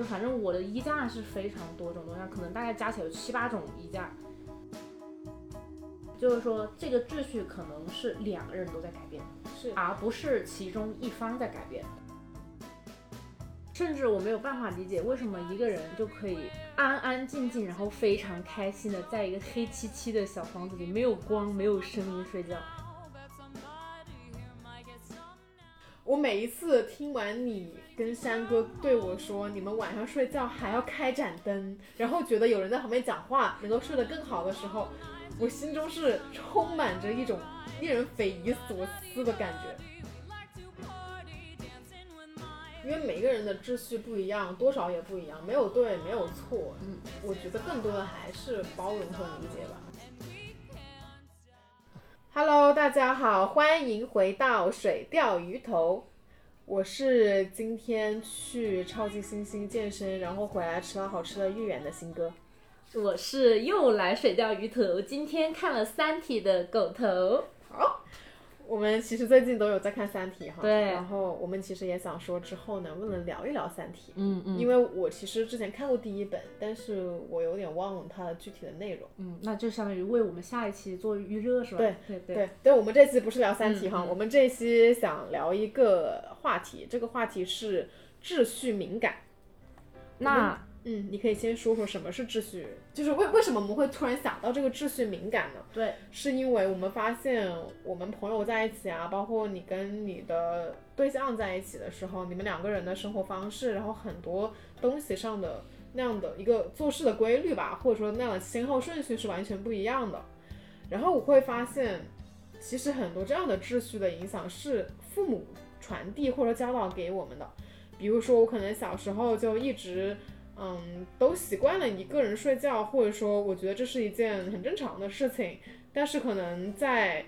就反正我的衣架是非常多种多样，可能大概加起来有七八种衣架。就是说，这个秩序可能是两个人都在改变，是而不是其中一方在改变。甚至我没有办法理解，为什么一个人就可以安安静静，然后非常开心的在一个黑漆漆的小房子里，没有光、没有声音睡觉。我每一次听完你跟山哥对我说，你们晚上睡觉还要开盏灯，然后觉得有人在旁边讲话能够睡得更好的时候，我心中是充满着一种令人匪夷所思的感觉。因为每个人的秩序不一样，多少也不一样，没有对，没有错。嗯，我觉得更多的还是包容和理解吧。Hello，大家好，欢迎回到水钓鱼头。我是今天去超级星星健身，然后回来吃了好吃的芋圆的新哥。我是又来水钓鱼头，今天看了《三体》的狗头。好，我们其实最近都有在看《三体》哈。对然后我们其实也想说，之后能不能聊一聊《三体》？嗯嗯因为我其实之前看过第一本，但是我有点忘了它的具体的内容。嗯，那就相当于为我们下一期做预热是吧？对对对。对对，我们这期不是聊《三体》哈，我们这期想聊一个话题，这个话题是秩序敏感。那嗯，你可以先说说什么是秩序，就是为为什么我们会突然想到这个秩序敏感呢？对，是因为我们发现我们朋友在一起啊，包括你跟你的对象在一起的时候，你们两个人的生活方式，然后很多东西上的那样的一个做事的规律吧，或者说那样的先后顺序是完全不一样的。然后我会发现，其实很多这样的秩序的影响是父母传递或者教导给我们的。比如说，我可能小时候就一直，嗯，都习惯了一个人睡觉，或者说我觉得这是一件很正常的事情。但是可能在，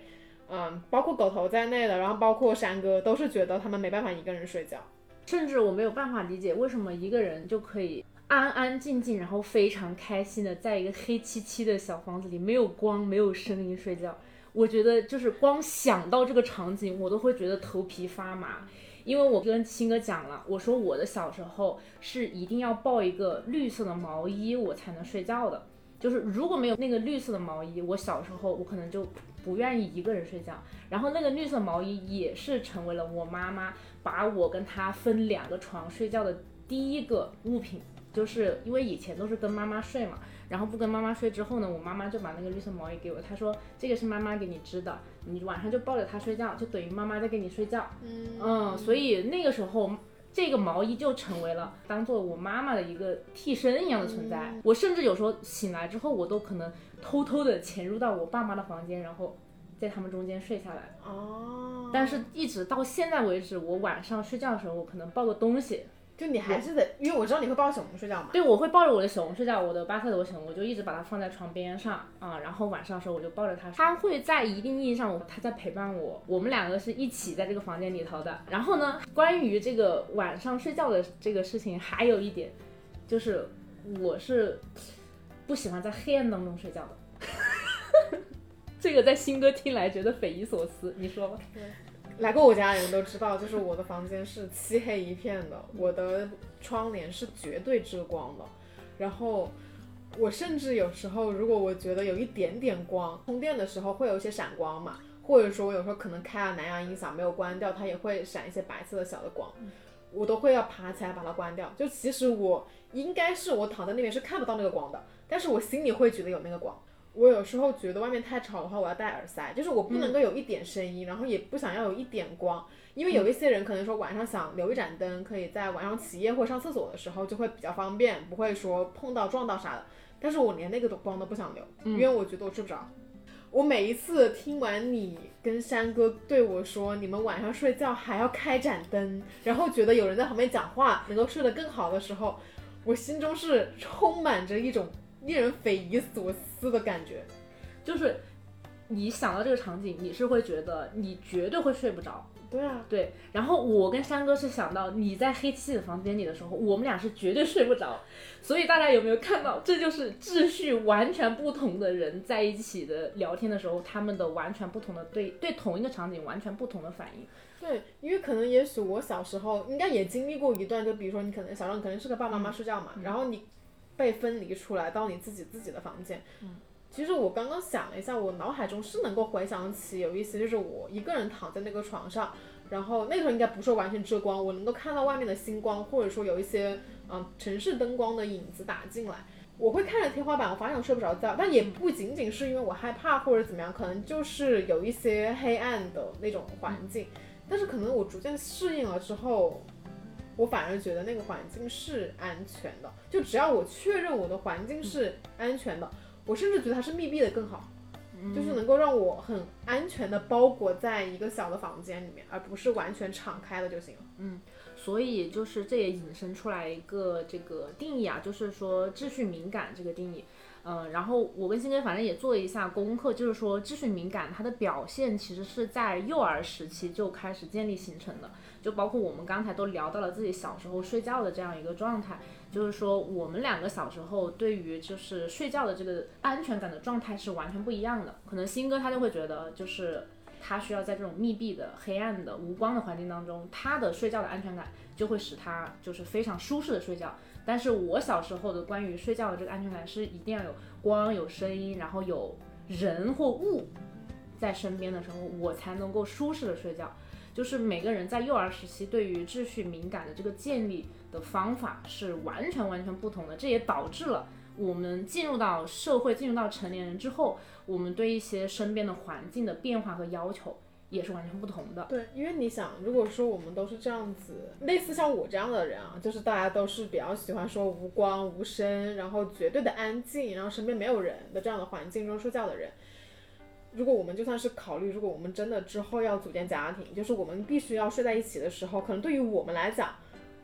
嗯，包括狗头在内的，然后包括山哥，都是觉得他们没办法一个人睡觉。甚至我没有办法理解，为什么一个人就可以安安静静，然后非常开心的在一个黑漆漆的小房子里，没有光、没有声音睡觉。我觉得就是光想到这个场景，我都会觉得头皮发麻。因为我跟新哥讲了，我说我的小时候是一定要抱一个绿色的毛衣，我才能睡觉的。就是如果没有那个绿色的毛衣，我小时候我可能就不愿意一个人睡觉。然后那个绿色毛衣也是成为了我妈妈把我跟她分两个床睡觉的第一个物品，就是因为以前都是跟妈妈睡嘛，然后不跟妈妈睡之后呢，我妈妈就把那个绿色毛衣给我，她说这个是妈妈给你织的，你晚上就抱着它睡觉，就等于妈妈在跟你睡觉。嗯嗯，所以那个时候，这个毛衣就成为了当做我妈妈的一个替身一样的存在。我甚至有时候醒来之后，我都可能偷偷的潜入到我爸妈的房间，然后在他们中间睡下来。哦，但是，一直到现在为止，我晚上睡觉的时候，我可能抱个东西，就你还是得，因为我知道你会抱小红睡觉嘛。对，我会抱着我的小熊睡觉，我的巴特罗熊，我就一直把它放在床边上啊，然后晚上的时候我就抱着它，它会在一定意义上，它在陪伴我，我们两个是一起在这个房间里头的。然后呢，关于这个晚上睡觉的这个事情，还有一点，就是我是不喜欢在黑暗当中睡觉的。这个在新哥听来觉得匪夷所思，你说吧。来过我家的人都知道，就是我的房间是漆黑一片的，我的窗帘是绝对遮光的。然后我甚至有时候，如果我觉得有一点点光，充电的时候会有一些闪光嘛，或者说我有时候可能开了蓝牙音响没有关掉，它也会闪一些白色的小的光，我都会要爬起来把它关掉。就其实我应该是我躺在那边是看不到那个光的，但是我心里会觉得有那个光。我有时候觉得外面太吵的话，我要戴耳塞，就是我不能够有一点声音，然后也不想要有一点光，因为有一些人可能说晚上想留一盏灯，可以在晚上起夜或上厕所的时候就会比较方便，不会说碰到撞到啥的。但是我连那个都光都不想留，因为我觉得我睡不着。我每一次听完你跟山哥对我说你们晚上睡觉还要开盏灯，然后觉得有人在旁边讲话能够睡得更好的时候，我心中是充满着一种令人匪夷所思的感觉。就是你想到这个场景，你是会觉得你绝对会睡不着。对啊，对，然后我跟山哥是想到你在黑漆漆的房间里的时候，我们俩是绝对睡不着。所以大家有没有看到，这就是秩序完全不同的人在一起的聊天的时候，他们的完全不同的对对同一个场景完全不同的反应。对，因为可能也许我小时候应该也经历过一段，就比如说你可能小时候你可能是跟爸爸妈妈睡觉嘛，然后你被分离出来到你自己自己的房间。嗯其实我刚刚想了一下，我脑海中是能够回想起有一些，就是我一个人躺在那个床上，然后那时候应该不是完全遮光，我能够看到外面的星光，或者说有一些嗯城市灯光的影子打进来。我会看着天花板，我发现我睡不着觉，但也不仅仅是因为我害怕或者怎么样，可能就是有一些黑暗的那种环境。但是可能我逐渐适应了之后，我反而觉得那个环境是安全的。就只要我确认我的环境是安全的，我甚至觉得它是密闭的更好，就是能够让我很安全的包裹在一个小的房间里面，而不是完全敞开的就行了。嗯所以就是这也引申出来一个这个定义啊，就是说秩序敏感这个定义。嗯，然后我跟新哥反正也做了一下功课，就是说秩序敏感它的表现其实是在幼儿时期就开始建立形成的，就包括我们刚才都聊到了自己小时候睡觉的这样一个状态，就是说我们两个小时候对于就是睡觉的这个安全感的状态是完全不一样的。可能新哥他就会觉得就是他需要在这种密闭的、黑暗的、无光的环境当中，他的睡觉的安全感就会使他就是非常舒适的睡觉。但是我小时候的关于睡觉的这个安全感是一定要有光、有声音，然后有人或物在身边的时候，我才能够舒适的睡觉。就是每个人在幼儿时期对于秩序敏感的这个建立的方法是完全完全不同的，这也导致了我们进入到社会、进入到成年人之后，我们对一些身边的环境的变化和要求也是完全不同的。对，因为你想，如果说我们都是这样子，类似像我这样的人啊，就是大家都是比较喜欢说无光无声，然后绝对的安静，然后身边没有人的这样的环境中睡觉的人。如果我们就算是考虑，如果我们真的之后要组建家庭，就是我们必须要睡在一起的时候，可能对于我们来讲，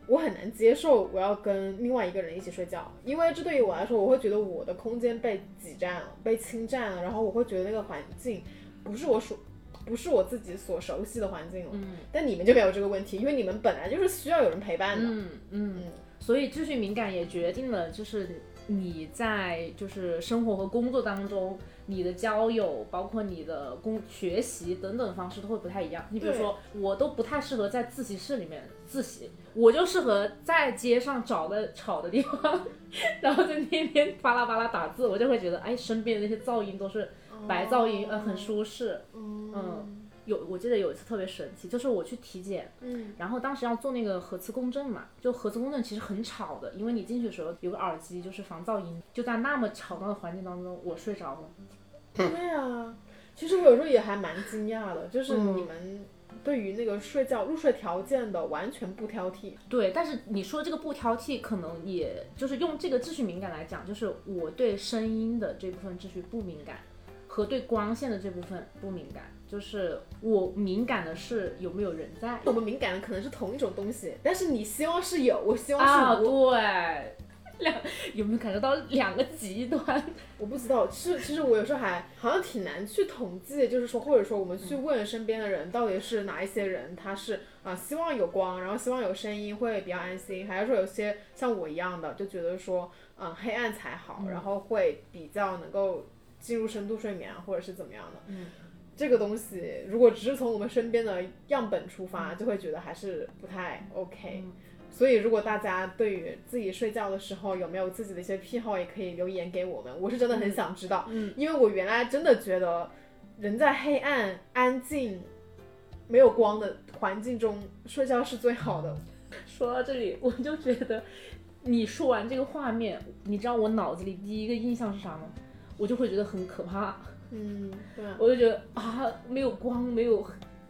我很难接受我要跟另外一个人一起睡觉，因为这对于我来说，我会觉得我的空间被挤占了，被侵占了，然后我会觉得那个环境不是我所不是我自己所熟悉的环境了。嗯但你们就没有这个问题，因为你们本来就是需要有人陪伴的。嗯嗯，所以秩序敏感也决定了，就是你在就是生活和工作当中，你的交友，包括你的工学习等等方式都会不太一样。你比如说，我都不太适合在自习室里面自习，我就适合在街上找个吵的地方，然后在那边巴拉巴拉打字，我就会觉得，哎，身边的那些噪音都是白噪音，呃，很舒适。嗯有，我记得有一次特别神奇，就是我去体检，嗯然后当时要做那个核磁共振嘛，就核磁共振其实很吵的，因为你进去的时候有个耳机，就是防噪音。就在那么吵闹的环境当中，我睡着了。对啊，其实我有时候也还蛮惊讶的，就是嗯你们对于那个睡觉入睡条件的完全不挑剔。对，但是你说这个不挑剔，可能也就是用这个秩序敏感来讲，就是我对声音的这部分秩序不敏感，和对光线的这部分不敏感。就是我敏感的是有没有人在我们敏感的可能是同一种东西，但是你希望是有，我希望啊，是无。对，两有没有感受到两个极端？我不知道，其实其实我有时候还好像挺难去统计，就是说，或者说我们去问身边的人，到底是哪一些人他是啊、希望有光，然后希望有声音会比较安心，还是说有些像我一样的就觉得说，嗯、黑暗才好，然后会比较能够进入深度睡眠啊，或者是怎么样的。嗯，这个东西如果只是从我们身边的样本出发，就会觉得还是不太 OK。所以，如果大家对于自己睡觉的时候有没有自己的一些癖好，也可以留言给我们。我是真的很想知道，嗯，因为我原来真的觉得人在黑暗、安静、没有光的环境中睡觉是最好的。说到这里，我就觉得你说完这个画面，你知道我脑子里第一个印象是啥吗？我就会觉得很可怕，嗯，对啊，我就觉得啊，没有光，没有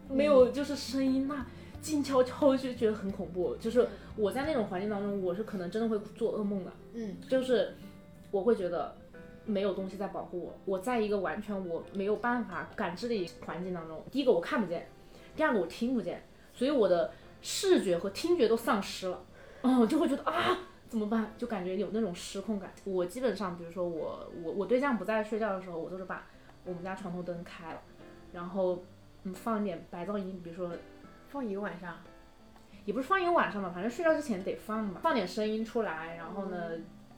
没有就是声音，那静悄悄就觉得很恐怖。就是我在那种环境当中，我是可能真的会做噩梦的，嗯就是我会觉得没有东西在保护我，我在一个完全我没有办法感知的环境当中。第一个我看不见，第二个我听不见，所以我的视觉和听觉都丧失了。嗯，我就会觉得啊，怎么办？就感觉有那种失控感。我基本上，比如说我我我对象不在睡觉的时候，我都是把我们家床头灯开了，然后嗯放一点白噪音，比如说放一个晚上，也不是放一个晚上吧，反正睡觉之前得放嘛，放点声音出来，然后呢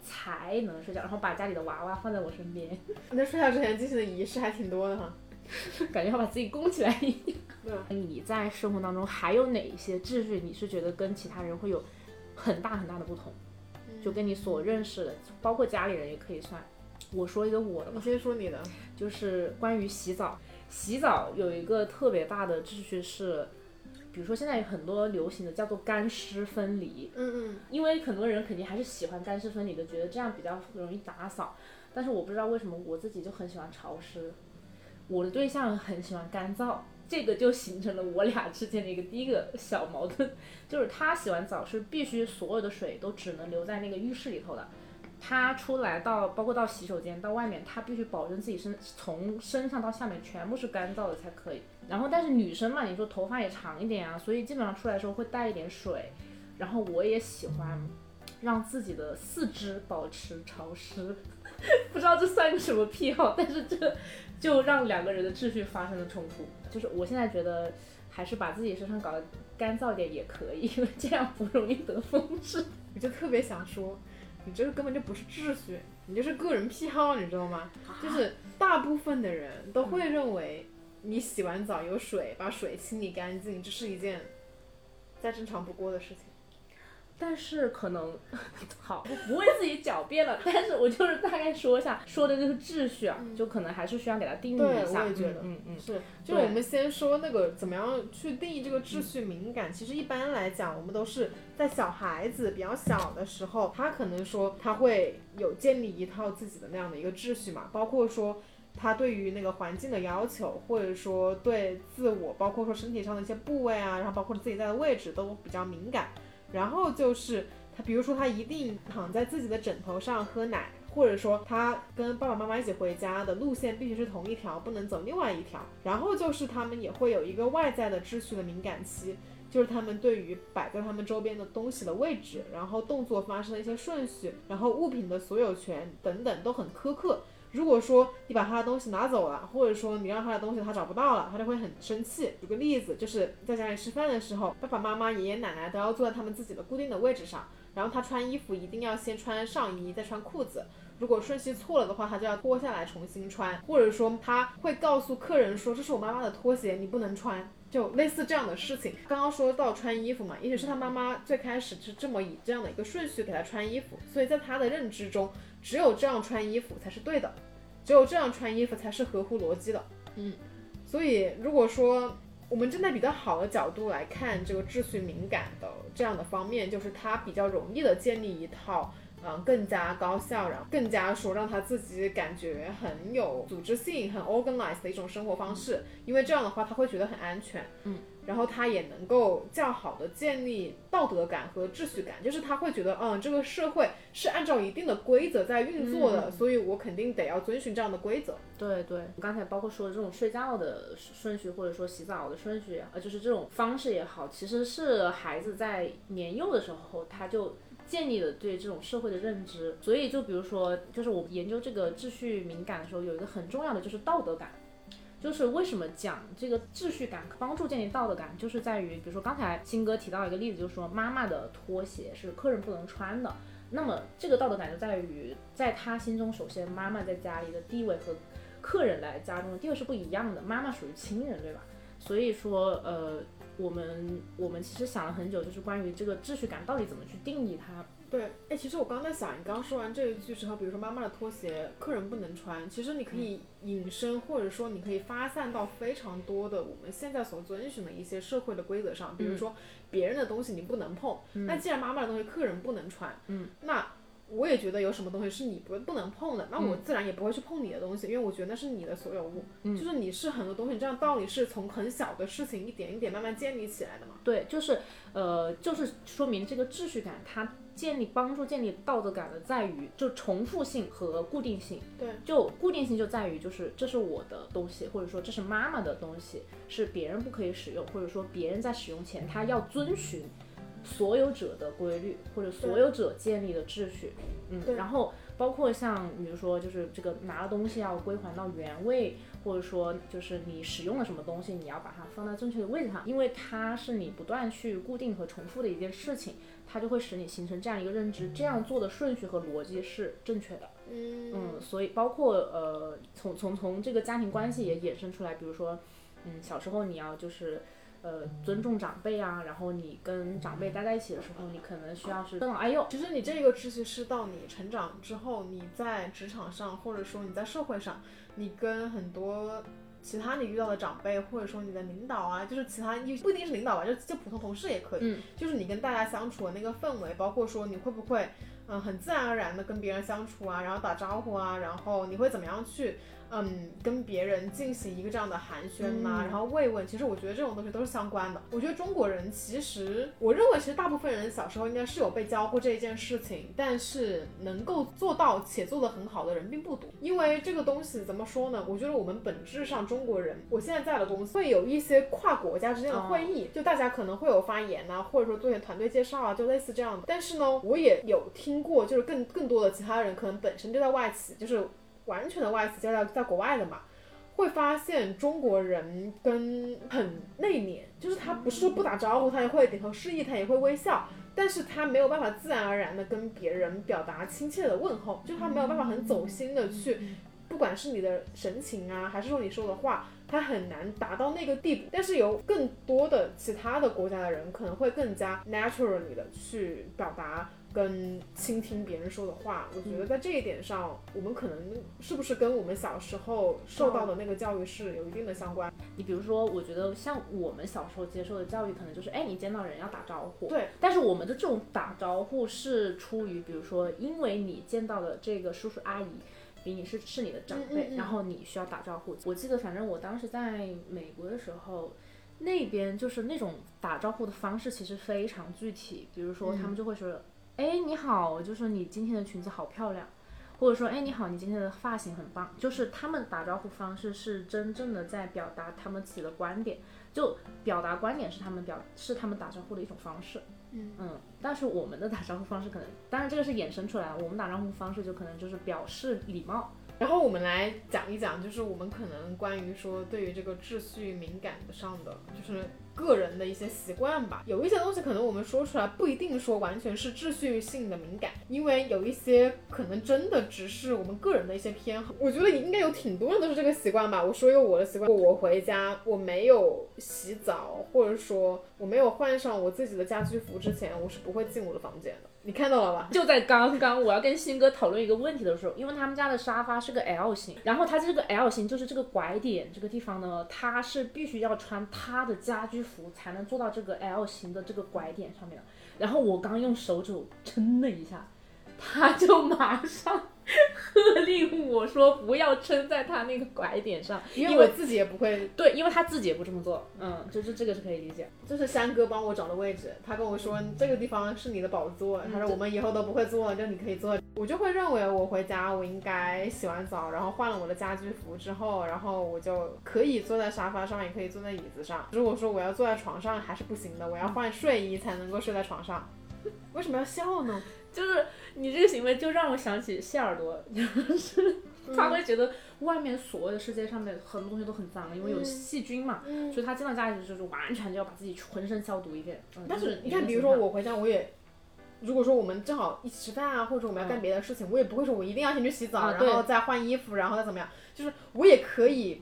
才能睡觉，然后把家里的娃娃放在我身边。你在睡觉之前进行的仪式还挺多的哈。感觉要把自己供起来一样。对，你在生活当中还有哪一些秩序，你是觉得跟其他人会有很大很大的不同？就跟你所认识的，包括家里人也可以算。我说一个我的吧，你先说你的。就是关于洗澡，洗澡有一个特别大的秩序是，比如说现在有很多流行的叫做干湿分离，嗯嗯，因为很多人肯定还是喜欢干湿分离的，觉得这样比较容易打扫。但是我不知道为什么我自己就很喜欢潮湿，我的对象很喜欢干燥，这个就形成了我俩之间的一个第一个小矛盾，就是他洗完澡是必须所有的水都只能留在那个浴室里头的，他出来到包括到洗手间到外面，他必须保证自己身从身上到下面全部是干燥的才可以。然后但是女生嘛，你说头发也长一点啊，所以基本上出来的时候会带一点水，然后我也喜欢让自己的四肢保持潮湿。不知道这算个什么癖好，但是这就让两个人的秩序发生了冲突。就是我现在觉得，还是把自己身上搞得干燥点也可以，因 为这样不容易得风湿。我就特别想说，你这个根本就不是秩序，你就是个人癖好，你知道吗？就是大部分的人都会认为，你洗完澡有水，把水清理干净，这是一件再正常不过的事情。但是可能好，我不为自己狡辩了。但是我就是大概说一下，说的就是秩序啊，就可能还是需要给它定义，一下。我也觉得，嗯嗯，是，就是我们先说那个怎么样去定义这个秩序敏感。其实一般来讲，我们都是在小孩子比较小的时候，他可能说他会有建立一套自己的那样的一个秩序嘛，包括说他对于那个环境的要求，或者说对自我，包括说身体上的一些部位啊，然后包括自己在的位置都比较敏感。然后就是他，比如说他一定躺在自己的枕头上喝奶，或者说他跟爸爸妈妈一起回家的路线必须是同一条，不能走另外一条。然后就是他们也会有一个外在的秩序的敏感期，就是他们对于摆在他们周边的东西的位置，然后动作发生的一些顺序，然后物品的所有权等等都很苛刻。如果说你把他的东西拿走了，或者说你让他的东西他找不到了，他就会很生气。举个例子，就是在家里吃饭的时候，爸爸妈妈、爷爷奶奶都要坐在他们自己的固定的位置上，然后他穿衣服一定要先穿上衣，再穿裤子。如果顺序错了的话，他就要脱下来重新穿，或者说他会告诉客人说：“这是我妈妈的拖鞋，你不能穿。”就类似这样的事情。刚刚说到穿衣服嘛，也许是他妈妈最开始是这么以这样的一个顺序给他穿衣服，所以在他的认知中。只有这样穿衣服才是对的，只有这样穿衣服才是合乎逻辑的。嗯，所以如果说我们站在比较好的角度来看这个秩序敏感的这样的方面，就是他比较容易的建立一套。嗯，更加高效，然后更加说让他自己感觉很有组织性、很 organized 的一种生活方式，因为这样的话他会觉得很安全，嗯，然后他也能够较好的建立道德感和秩序感，就是他会觉得，嗯，这个社会是按照一定的规则在运作的，所以我肯定得要遵循这样的规则。对对，刚才包括说的这种睡觉的顺序，或者说洗澡的顺序，呃，就是这种方式也好，其实是孩子在年幼的时候他就。建立了对这种社会的认知，所以就比如说，就是我研究这个秩序敏感的时候，有一个很重要的就是道德感，就是为什么讲这个秩序感帮助建立道德感，就是在于，比如说刚才新哥提到一个例子，就是说妈妈的拖鞋是客人不能穿的，那么这个道德感就在于，在他心中，首先妈妈在家里的地位和客人来家中的地位是不一样的，妈妈属于亲人，对吧？所以说，呃。我们我们其实想了很久，就是关于这个秩序感到底怎么去定义它。对，哎，其实我刚在想，你刚说完这一句之后，比如说妈妈的拖鞋客人不能穿，其实你可以引申或者说你可以发散到非常多的我们现在所遵循的一些社会的规则上，比如说别人的东西你不能碰，那既然妈妈的东西客人不能穿，嗯，那。我也觉得有什么东西是你不不能碰的，那我自然也不会去碰你的东西，因为我觉得那是你的所有物，就是你是很多东西，这样道理是从很小的事情一点一点慢慢建立起来的嘛。对，就是呃，就是说明这个秩序感，它建立帮助建立道德感的在于就重复性和固定性。对，就固定性就在于就是这是我的东西，或者说这是妈妈的东西，是别人不可以使用，或者说别人在使用前他要遵循。所有者的规律或者所有者建立的秩序，嗯，然后包括像比如说就是这个拿了东西要归还到原位，或者说就是你使用了什么东西，你要把它放在正确的位置上，因为它是你不断去固定和重复的一件事情，它就会使你形成这样一个认知，这样做的顺序和逻辑是正确的。嗯。嗯，所以包括呃，从从从这个家庭关系也衍生出来，比如说，嗯，小时候你要就是呃尊重长辈啊，然后你跟长辈待在一起的时候，你可能需要是尊老爱幼。其实你这个秩序是到你成长之后，你在职场上，或者说你在社会上，你跟很多其他你遇到的长辈，或者说你的领导啊，就是其他一不一定是领导吧，就就普通同事也可以，嗯就是你跟大家相处的那个氛围，包括说你会不会嗯很自然而然的跟别人相处啊，然后打招呼啊，然后你会怎么样去嗯跟别人进行一个这样的寒暄嘛、嗯然后慰问，其实我觉得这种东西都是相关的。我觉得中国人其实，我认为其实大部分人小时候应该是有被教过这一件事情，但是能够做到且做得很好的人并不多。因为这个东西怎么说呢？我觉得我们本质上中国人，我现在在的公司会有一些跨国家之间的会议，就大家可能会有发言呐、或者说做一些团队介绍啊，就类似这样的。但是呢，我也有听过，就是更更多的其他人可能本身就在外企，就是完全的外企，就在在国外的嘛。会发现中国人跟很内敛，就是他不是说不打招呼，他也会点头示意，他也会微笑，但是他没有办法自然而然的跟别人表达亲切的问候，就他没有办法很走心的去，不管是你的神情啊，还是说你说的话，他很难达到那个地步。但是有更多的其他的国家的人可能会更加 naturally 的去表达。跟倾听别人说的话，我觉得在这一点上，我们可能是不是跟我们小时候受到的那个教育是有一定的相关？你比如说，我觉得像我们小时候接受的教育，可能就是，哎，你见到人要打招呼。对。但是我们的这种打招呼是出于，比如说，因为你见到的这个叔叔阿姨。比你是是你的长辈，嗯嗯嗯然后你需要打招呼。我记得，反正我当时在美国的时候，那边就是那种打招呼的方式其实非常具体，比如说他们就会说，哎、你好，就是你今天的裙子好漂亮。或者说，哎，你好，你今天的发型很棒。就是他们打招呼方式是真正的在表达他们自己的观点，就表达观点是他们表是他们打招呼的一种方式。嗯但是我们的打招呼方式可能，当然这个是衍生出来的，我们打招呼方式就可能就是表示礼貌。然后我们来讲一讲，就是我们可能关于说对于这个秩序敏感的上的，就是个人的一些习惯吧。有一些东西可能我们说出来不一定说完全是秩序性的敏感，因为有一些可能真的只是我们个人的一些偏好。我觉得应该有挺多人都是这个习惯吧。我说一个我的习惯，我回家我没有洗澡，或者说我没有换上我自己的家居服之前，我是不会进我的房间的。你看到了吧？就在刚刚，我要跟新哥讨论一个问题的时候，因为他们家的沙发是个 L 型，然后它这个 L 型就是这个拐点这个地方呢，他是必须要穿他的家居服才能坐到这个 L 型的这个拐点上面的。然后我刚用手肘撑了一下，他就马上喝令我说不要撑在他那个拐点上，因为我自己也不会对，因为他自己也不这么做，嗯，就是这个是可以理解。这是山哥帮我找的位置，他跟我说这个地方是你的宝座，他说我们以后都不会坐了，就你可以坐。我就会认为我回家我应该洗完澡，然后换了我的家居服之后，然后我就可以坐在沙发上，也可以坐在椅子上。如果说我要坐在床上还是不行的，我要换睡衣才能够睡在床上。为什么要笑呢？就是你这个行为就让我想起谢耳朵，就是他会觉得外面所有的世界上面很多东西都很脏，因为有细菌嘛，嗯所以他进到家里就是完全就要把自己浑身消毒一遍。嗯、但是你看，比如说我回家，我也。如果说我们正好一起吃饭啊，或者我们要干别的事情，我也不会说我一定要先去洗澡，啊然后再换衣服，然后再怎么样。就是我也可以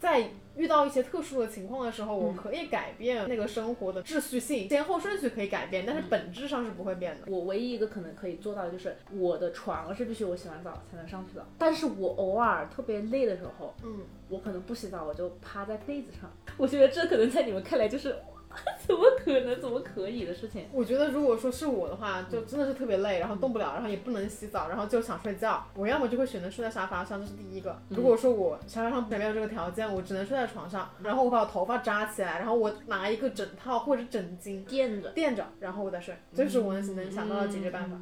在遇到一些特殊的情况的时候，我可以改变那个生活的秩序性，先后顺序可以改变，但是本质上是不会变的。我唯一一个可能可以做到的就是我的床是必须我洗完澡才能上去的，但是我偶尔特别累的时候，嗯，我可能不洗澡，我就趴在被子上。我觉得这可能在你们看来就是 怎么可能、怎么可以的事情。我觉得如果说是我的话，就真的是特别累，然后动不了，然后也不能洗澡，然后就想睡觉。我要么就会选择睡在沙发上，这是第一个。如果说我沙发上没有这个条件，我只能睡在床上，然后我把我头发扎起来，然后我拿一个枕套或者枕巾垫着。垫着，然后我再睡，这是我能能想到的解决办法。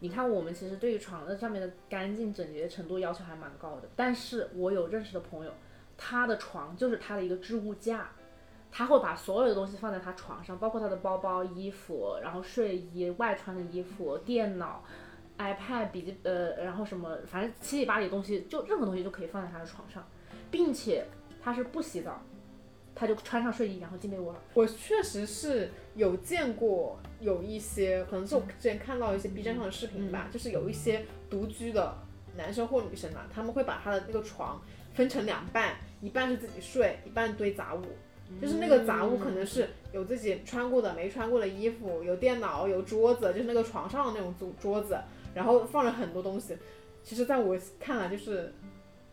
你看，我们其实对于床的上面的干净整洁程度要求还蛮高的，但是我有认识的朋友，他的床就是他的一个置物架，他会把所有的东西放在他床上，包括他的包包、衣服，然后睡衣、外穿的衣服、电脑、iPad、笔记呃，然后什么，反正七里八里的东西，就任何东西都可以放在他的床上，并且他是不洗澡，他就穿上睡衣然后进被窝了。我确实是有见过有一些，可能是我之前看到一些 B 站上的视频吧，就是有一些独居的男生或女生嘛，他们会把他的那个床分成两半，一半是自己睡，一半堆杂物。就是那个杂物可能是有自己穿过的、没穿过的衣服，有电脑、有桌子，就是那个床上的那种桌桌子，然后放了很多东西。其实，在我看来，就是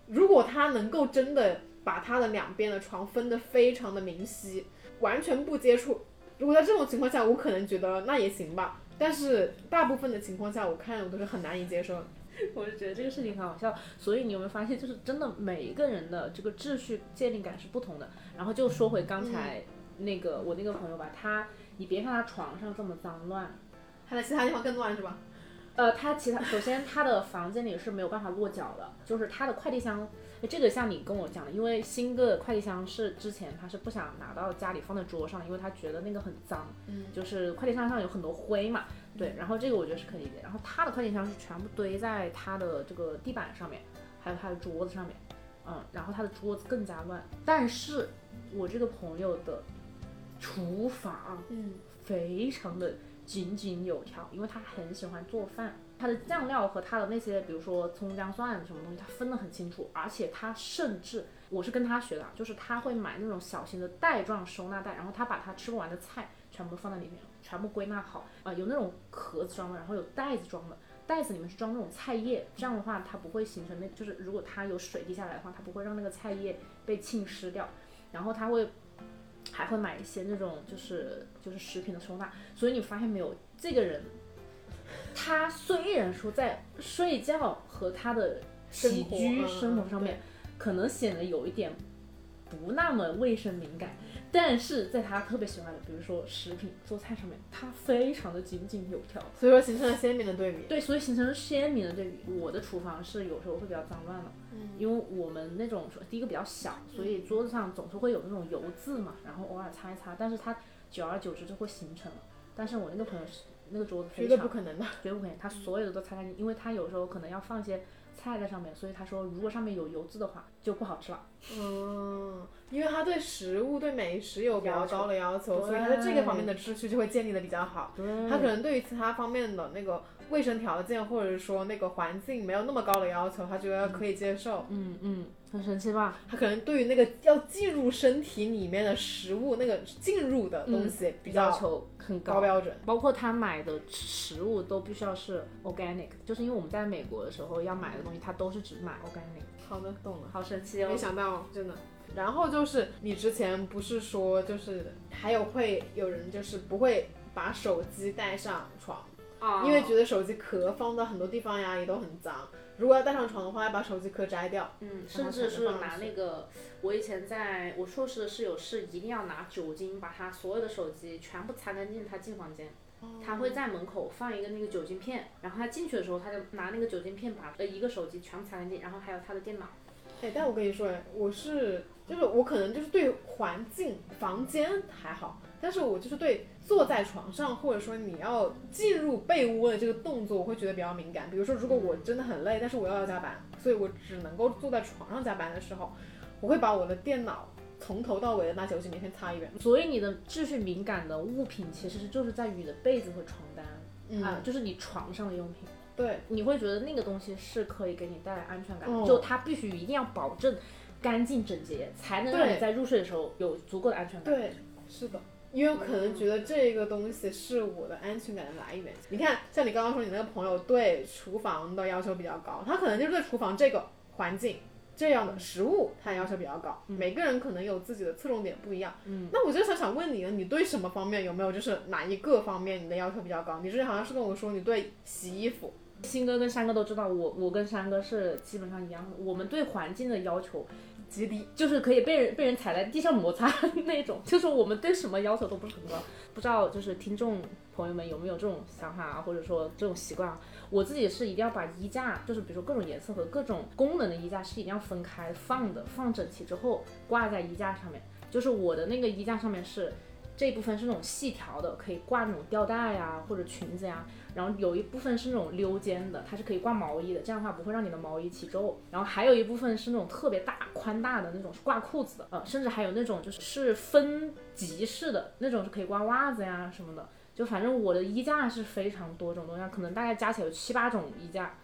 如果他能够真的把他的两边的床分得非常的明晰，完全不接触，如果在这种情况下，我可能觉得那也行吧。但是大部分的情况下，我看我都是很难以接受。我就觉得这个事情很好笑，所以你有没有发现，就是真的每一个人的这个秩序界定感是不同的。然后就说回刚才那个我那个朋友吧，他你别看他床上这么脏乱，他在其他地方更乱是吧？呃，他其他首先他的房间里是没有办法落脚的，就是他的快递箱，这个像你跟我讲的，因为新哥的快递箱是之前他是不想拿到家里放在桌上，因为他觉得那个很脏，嗯，就是快递箱上有很多灰嘛，对，然后这个我觉得是可以理解。然后他的快递箱是全部堆在他的这个地板上面，还有他的桌子上面，嗯，然后他的桌子更加乱。但是我这个朋友的厨房，嗯，非常的。井井有条，因为他很喜欢做饭，他的酱料和他的那些，比如说葱姜蒜什么东西，他分得很清楚。而且他甚至，我是跟他学的，就是他会买那种小型的袋状收纳袋，然后他把他吃不完的菜全部都放在里面，全部归纳好啊，有那种壳子装的，然后有袋子装的，袋子里面是装那种菜叶，这样的话它不会形成那，就是如果它有水滴下来的话，它不会让那个菜叶被浸湿掉，然后他会。还会买一些那种就是就是食品的收纳，所以你发现没有，这个人，他虽然说在睡觉和他的起居生活上面，可能显得有一点不那么卫生敏感。但是在他特别喜欢的，比如说食品做菜上面，他非常的井井有条，所以说形成了鲜明的对比。对，所以形成了鲜明的对比。我的厨房是有时候会比较脏乱的，嗯，因为我们那种第一个比较小，所以桌子上总是会有那种油渍嘛，然后偶尔擦一擦，但是它久而久之就会形成了。但是我那个朋友是那个桌子绝对不可能的，绝对不可能，他所有的都擦干净，因为他有时候可能要放一些。菜在上面，所以他说，如果上面有油渍的话，就不好吃了。嗯，因为他对食物、对美食有比较高的要求，所以他在这个方面的秩序就会建立的比较好。他可能对于其他方面的那个卫生条件，或者说那个环境没有那么高的要求，他觉得可以接受。嗯嗯。很神奇吧？他可能对于那个要进入身体里面的食物，那个进入的东西比较要求很高标准。包括他买的食物都必须要是 organic，就是因为我们在美国的时候要买的东西，他都是只买 organic。好的，懂了。好神奇哦！没想到，真的。然后就是你之前不是说，就是还有会有人就是不会把手机带上床，啊，因为觉得手机壳放到很多地方呀也都很脏。如果要带上床的话，要把手机壳摘掉。嗯，甚至是拿那个，我以前在我硕士的室友是一定要拿酒精把他所有的手机全部擦干净，他进房间。他会在门口放一个那个酒精片，然后他进去的时候，他就拿那个酒精片把呃一个手机全部擦干净，然后还有他的电脑。哎，但我跟你说，哎，我是就是我可能就是对环境房间还好。但是我就是对坐在床上，或者说你要进入被窝的这个动作，我会觉得比较敏感。比如说，如果我真的很累，但是我要加班，所以我只能够坐在床上加班的时候，我会把我的电脑从头到尾的拿酒精棉片擦一遍。所以你的秩序敏感的物品，其实是就是在于你的被子和床单啊，就是你床上的用品。对，你会觉得那个东西是可以给你带来安全感，就它必须一定要保证干净整洁，才能让你在入睡的时候有足够的安全感。对，是的。因为可能觉得这个东西是我的安全感的来源。你看，像你刚刚说，你那个朋友对厨房的要求比较高，他可能就是对厨房这个环境这样的食物，他要求比较高。每个人可能有自己的侧重点不一样。嗯，那我就想想问你了，你对什么方面有没有就是哪一个方面你的要求比较高？你之前好像是跟我说你对洗衣服。鑫哥跟山哥都知道，我我跟山哥是基本上一样的，我们对环境的要求。极低，就是可以被人被人踩在地上摩擦那种，就是我们对什么要求都不是很高。不知道就是听众朋友们有没有这种想法啊，或者说这种习惯啊？我自己是一定要把衣架，就是比如说各种颜色和各种功能的衣架是一定要分开放的，放整齐之后挂在衣架上面。就是我的那个衣架上面是这一部分是那种细条的，可以挂那种吊带呀或者裙子呀。然后有一部分是那种溜肩的，它是可以挂毛衣的，这样的话不会让你的毛衣起皱。然后还有一部分是那种特别大宽大的那种是挂裤子的，呃，甚至还有那种就是是分级式的那种是可以挂袜子呀什么的。就反正我的衣架是非常多种多样，可能大概加起来有七八种衣架。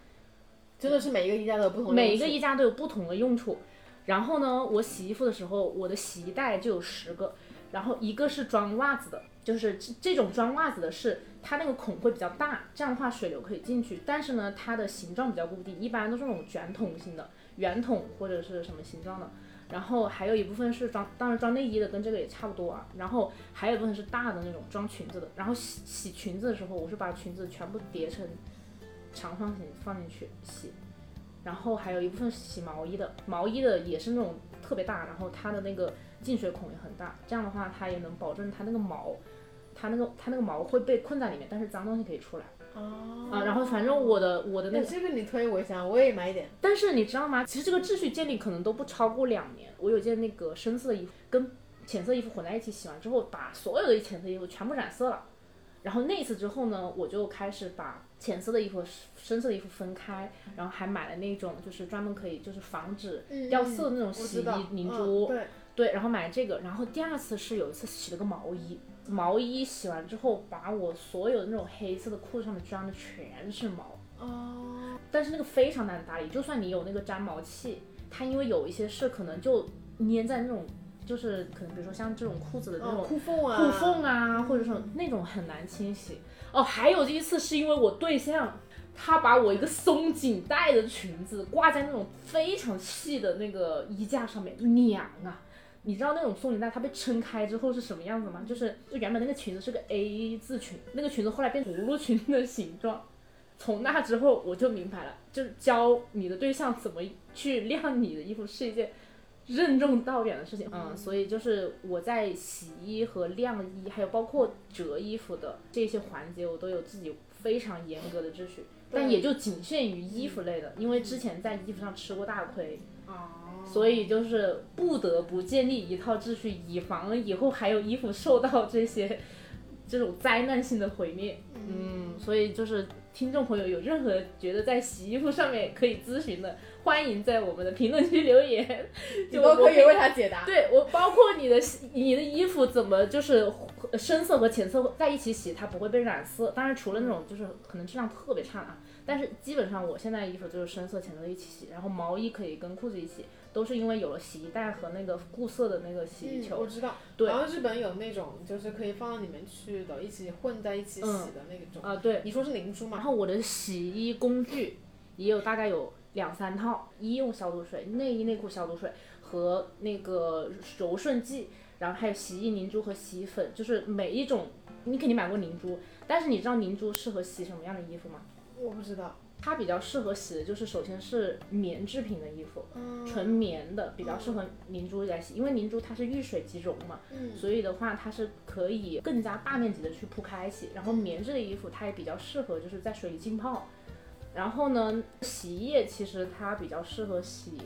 真的是每一个衣架都有不同，每一个衣架都有不同的用处。然后呢，我洗衣服的时候，我的洗衣袋就有十个，然后一个是装袜子的，就是这这种装袜子的是它那个孔会比较大，这样的话水流可以进去，但是呢，它的形状比较固定，一般都是那种卷筒型的，圆筒或者是什么形状的。然后还有一部分是装，当然装内衣的跟这个也差不多啊。然后还有一部分是大的那种装裙子的。然后洗洗裙子的时候，我是把裙子全部叠成长方形放进去洗。然后还有一部分洗毛衣的，毛衣的也是那种特别大，然后它的那个进水孔也很大，这样的话它也能保证它那个毛，它那个它那个毛会被困在里面，但是脏东西可以出来。哦啊，然后反正我的我的那个，这个你推我一下，我也买一点。但是你知道吗？其实这个秩序建立可能都不超过两年。我有件那个深色的衣服跟浅色衣服混在一起洗完之后，把所有的浅色衣服全部染色了。然后那一次之后呢，我就开始把浅色的衣服、深色的衣服分开，然后还买了那种就是专门可以就是防止掉色的那种洗衣凝珠。嗯、对对，然后买了这个。然后第二次是有一次洗了个毛衣。毛衣洗完之后，把我所有的那种黑色的裤子上面粘的全是毛。哦。但是那个非常难打理，就算你有那个粘毛器，它因为有一些是可能就粘在那种，就是可能比如说像这种裤子的那种裤缝啊，裤缝啊，或者说那种很难清洗。哦，还有一次是因为我对象，他把我一个松紧带的裙子挂在那种非常细的那个衣架上面，娘啊！你知道那种松紧带它被撑开之后是什么样子吗？就是就原本那个裙子是个 A 字裙，那个裙子后来变葫芦裙的形状。从那之后我就明白了，就是教你的对象怎么去晾你的衣服是一件任重道远的事情。嗯，所以就是我在洗衣和晾衣，还有包括折衣服的这些环节，我都有自己非常严格的秩序。但也就仅限于衣服类的，因为之前在衣服上吃过大亏。所以就是不得不建立一套秩序，以防以后还有衣服受到这些这种灾难性的毁灭。嗯，所以就是听众朋友有任何觉得在洗衣服上面可以咨询的，欢迎在我们的评论区留言，就都可以为他解答。对我包括你的你的衣服怎么就是深色和浅色在一起洗，它不会被染色。当然除了那种就是可能质量特别差啊，但是基本上我现在衣服就是深色浅色一起洗，然后毛衣可以跟裤子一起。都是因为有了洗衣袋和那个固色的那个洗衣球，我知道。对，然后日本有那种就是可以放到里面去的，一起混在一起洗的那种。啊，对。你说是凝珠吗？然后我的洗衣工具也有大概有两三套，医用消毒水、内衣内裤消毒水和那个柔顺剂，然后还有洗衣凝珠和洗衣粉，就是每一种你肯定买过凝珠，但是你知道凝珠适合洗什么样的衣服吗？我不知道。它比较适合洗的就是首先是棉制品的衣服，纯棉的比较适合凝珠来洗，因为凝珠它是遇水即溶嘛，所以的话它是可以更加大面积的去铺开洗。然后棉质的衣服它也比较适合就是在水里浸泡。然后呢，洗衣液其实它比较适合洗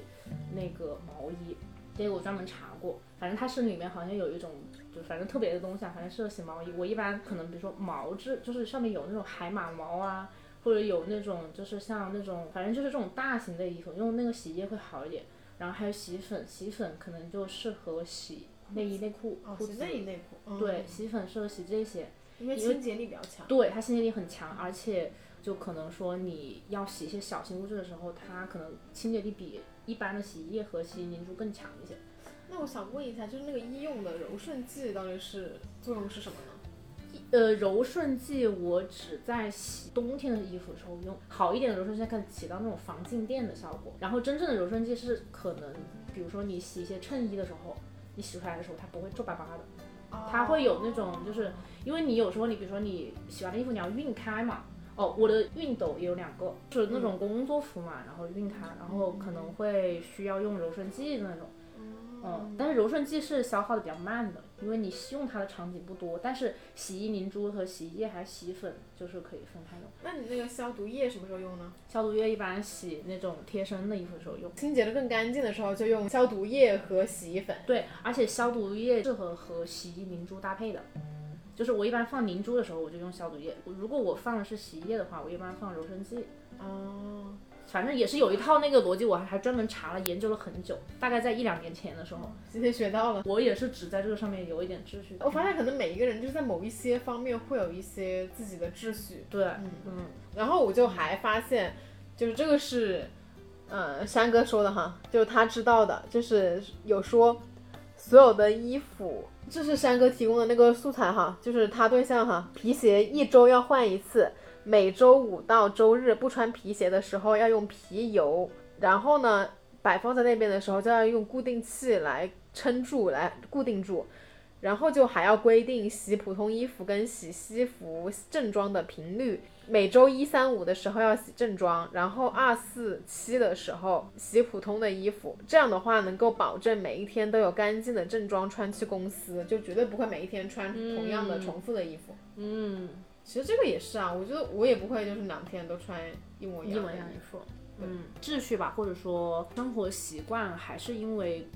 那个毛衣，这个我专门查过，反正它是里面好像有一种就反正特别的东西啊，反正适合洗毛衣。我一般可能比如说毛质就是上面有那种海马毛啊。或者有那种就是像那种，反正就是这种大型的衣服，用那个洗衣液会好一点。然后还有洗衣粉，洗衣粉可能就适合洗内衣内裤。哦，洗内衣内裤。对，洗衣粉适合洗这些，因为清洁力比较强。对，它清洁力很强，而且就可能说你要洗一些小型物质的时候，它可能清洁力比一般的洗衣液和洗衣凝珠更强一些。那我想问一下，就是那个医用的柔顺剂到底是作用是什么呢？呃，柔顺剂我只在洗冬天的衣服的时候用，好一点的柔顺剂可以起到那种防静电的效果。然后真正的柔顺剂是可能，比如说你洗一些衬衣的时候，你洗出来的时候它不会皱巴巴的，它会有那种就是因为你有时候你比如说你洗完的衣服你要熨开嘛，哦，我的熨斗也有两个，是那种工作服嘛，然后熨开，然后可能会需要用柔顺剂的那种。嗯，但是柔顺剂是消耗的比较慢的，因为你用它的场景不多。但是洗衣凝珠和洗衣液还洗衣粉就是可以分开用。那你那个消毒液什么时候用呢？消毒液一般洗那种贴身的衣服的时候用。清洁的更干净的时候就用消毒液和洗衣粉。对，而且消毒液适合和洗衣凝珠搭配的。就是我一般放凝珠的时候，我就用消毒液；如果我放的是洗衣液的话，我一般放柔顺剂。哦。反正也是有一套那个逻辑，我还还专门查了研究了很久，大概在一两年前的时候，今天学到了。我也是只在这个上面有一点秩序。我发现可能每一个人就是在某一些方面会有一些自己的秩序。对，嗯嗯。然后我就还发现，就是这个是，呃，山哥说的哈，就是他知道的，就是有说所有的衣服，这是山哥提供的那个素材哈，就是他对象哈，皮鞋一周要换一次。每周五到周日不穿皮鞋的时候要用皮油，然后呢摆放在那边的时候就要用固定器来撑住，来固定住，然后就还要规定洗普通衣服跟洗西服正装的频率，每周一三五的时候要洗正装，然后二四七的时候洗普通的衣服，这样的话能够保证每一天都有干净的正装穿去公司，就绝对不会每一天穿同样的重复的衣服。嗯。其实这个也是啊，我觉得我也不会就是两天都穿一模一样衣服。嗯，秩序吧，或者说生活习惯，还是因为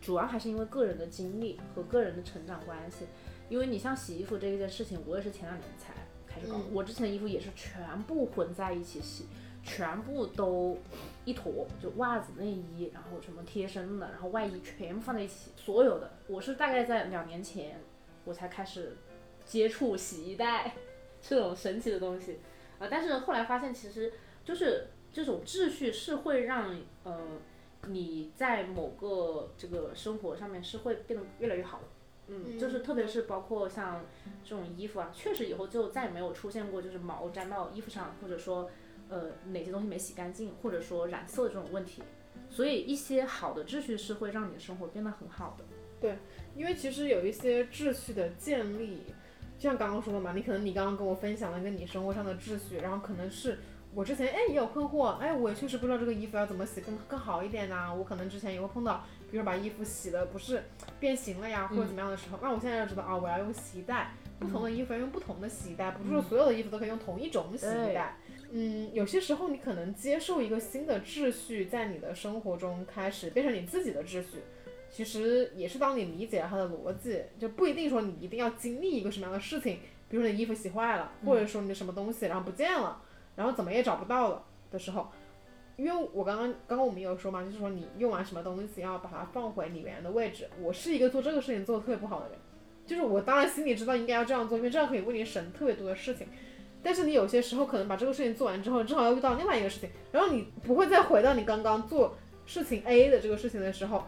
主要还是因为个人的经历和个人的成长关系。因为你像洗衣服这一件事情，我也是前两年才开始搞。我之前的衣服也是全部混在一起洗，全部都一坨，就袜子、内衣，然后什么贴身的，然后外衣全部放在一起，所有的。我是大概在两年前我才开始接触洗衣袋。这种神奇的东西，啊，但是后来发现，其实就是这种秩序是会让呃你在某个这个生活上面是会变得越来越好的，嗯，就是特别是包括像这种衣服啊，确实以后就再也没有出现过就是毛粘到衣服上，或者说呃哪些东西没洗干净，或者说染色这种问题，所以一些好的秩序是会让你的生活变得很好的。对，因为其实有一些秩序的建立。就像刚刚说的嘛，你可能你刚刚跟我分享了一个你生活上的秩序，然后可能是我之前哎也有困惑，哎我也确实不知道这个衣服要怎么洗更更好一点呐，我可能之前也会碰到，比如说把衣服洗的不是变形了呀或者怎么样的时候，那我现在要知道啊，我要用洗衣袋，不同的衣服要用不同的洗衣袋，不是说所有的衣服都可以用同一种洗衣袋，嗯，有些时候你可能接受一个新的秩序，在你的生活中开始变成你自己的秩序。其实也是当你理解了它的逻辑，就不一定说你一定要经历一个什么样的事情，比如说你衣服洗坏了，或者说你的什么东西然后不见了，然后怎么也找不到了的时候，因为我刚刚刚刚我们有说嘛，就是说你用完什么东西要把它放回你原来的位置。我是一个做这个事情做的特别不好的人，就是我当然心里知道应该要这样做，因为这样可以为你省特别多的事情，但是你有些时候可能把这个事情做完之后，正好又遇到另外一个事情，然后你不会再回到你刚刚做事情 A 的这个事情的时候。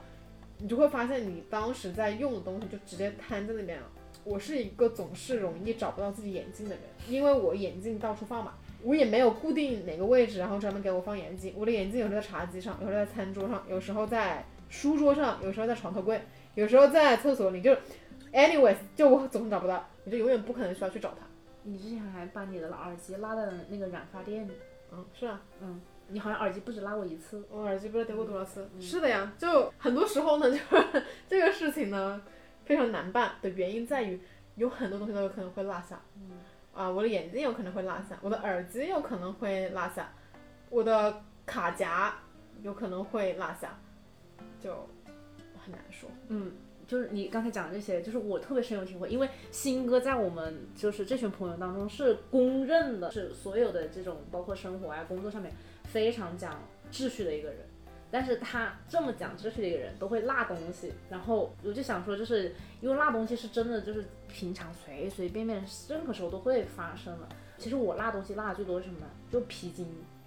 你就会发现，你当时在用的东西就直接摊在那边了。我是一个总是容易找不到自己眼镜的人，因为我眼镜到处放嘛，我也没有固定哪个位置，然后专门给我放眼镜。我的眼镜有时候在茶几上，有时候在餐桌上，有时候在书桌上，有时候在床头柜，有时候在厕所里。就，anyways，就我总是找不到，我就永远不可能需要去找它。你之前还把你的耳机拉在那个染发店里，嗯，是啊，嗯。你好像耳机不止拉过一次，我耳机不知道丢过多少次。是的呀，就很多时候呢，就是这个事情呢非常难办的原因在于，有很多东西都有可能会落下。嗯，啊，我的眼镜有可能会落下，我的耳机有可能会落下，我的卡夹有可能会落下，就很难说。嗯。就是你刚才讲的这些，就是我特别深有体会，因为新哥在我们就是这群朋友当中是公认的，是所有的这种包括生活啊、工作上面非常讲秩序的一个人。但是他这么讲秩序的一个人，都会落东西。然后我就想说，就是因为落东西是真的，就是平常随随便便任何时候都会发生的。其实我落东西落的最多是什么呢？就皮筋。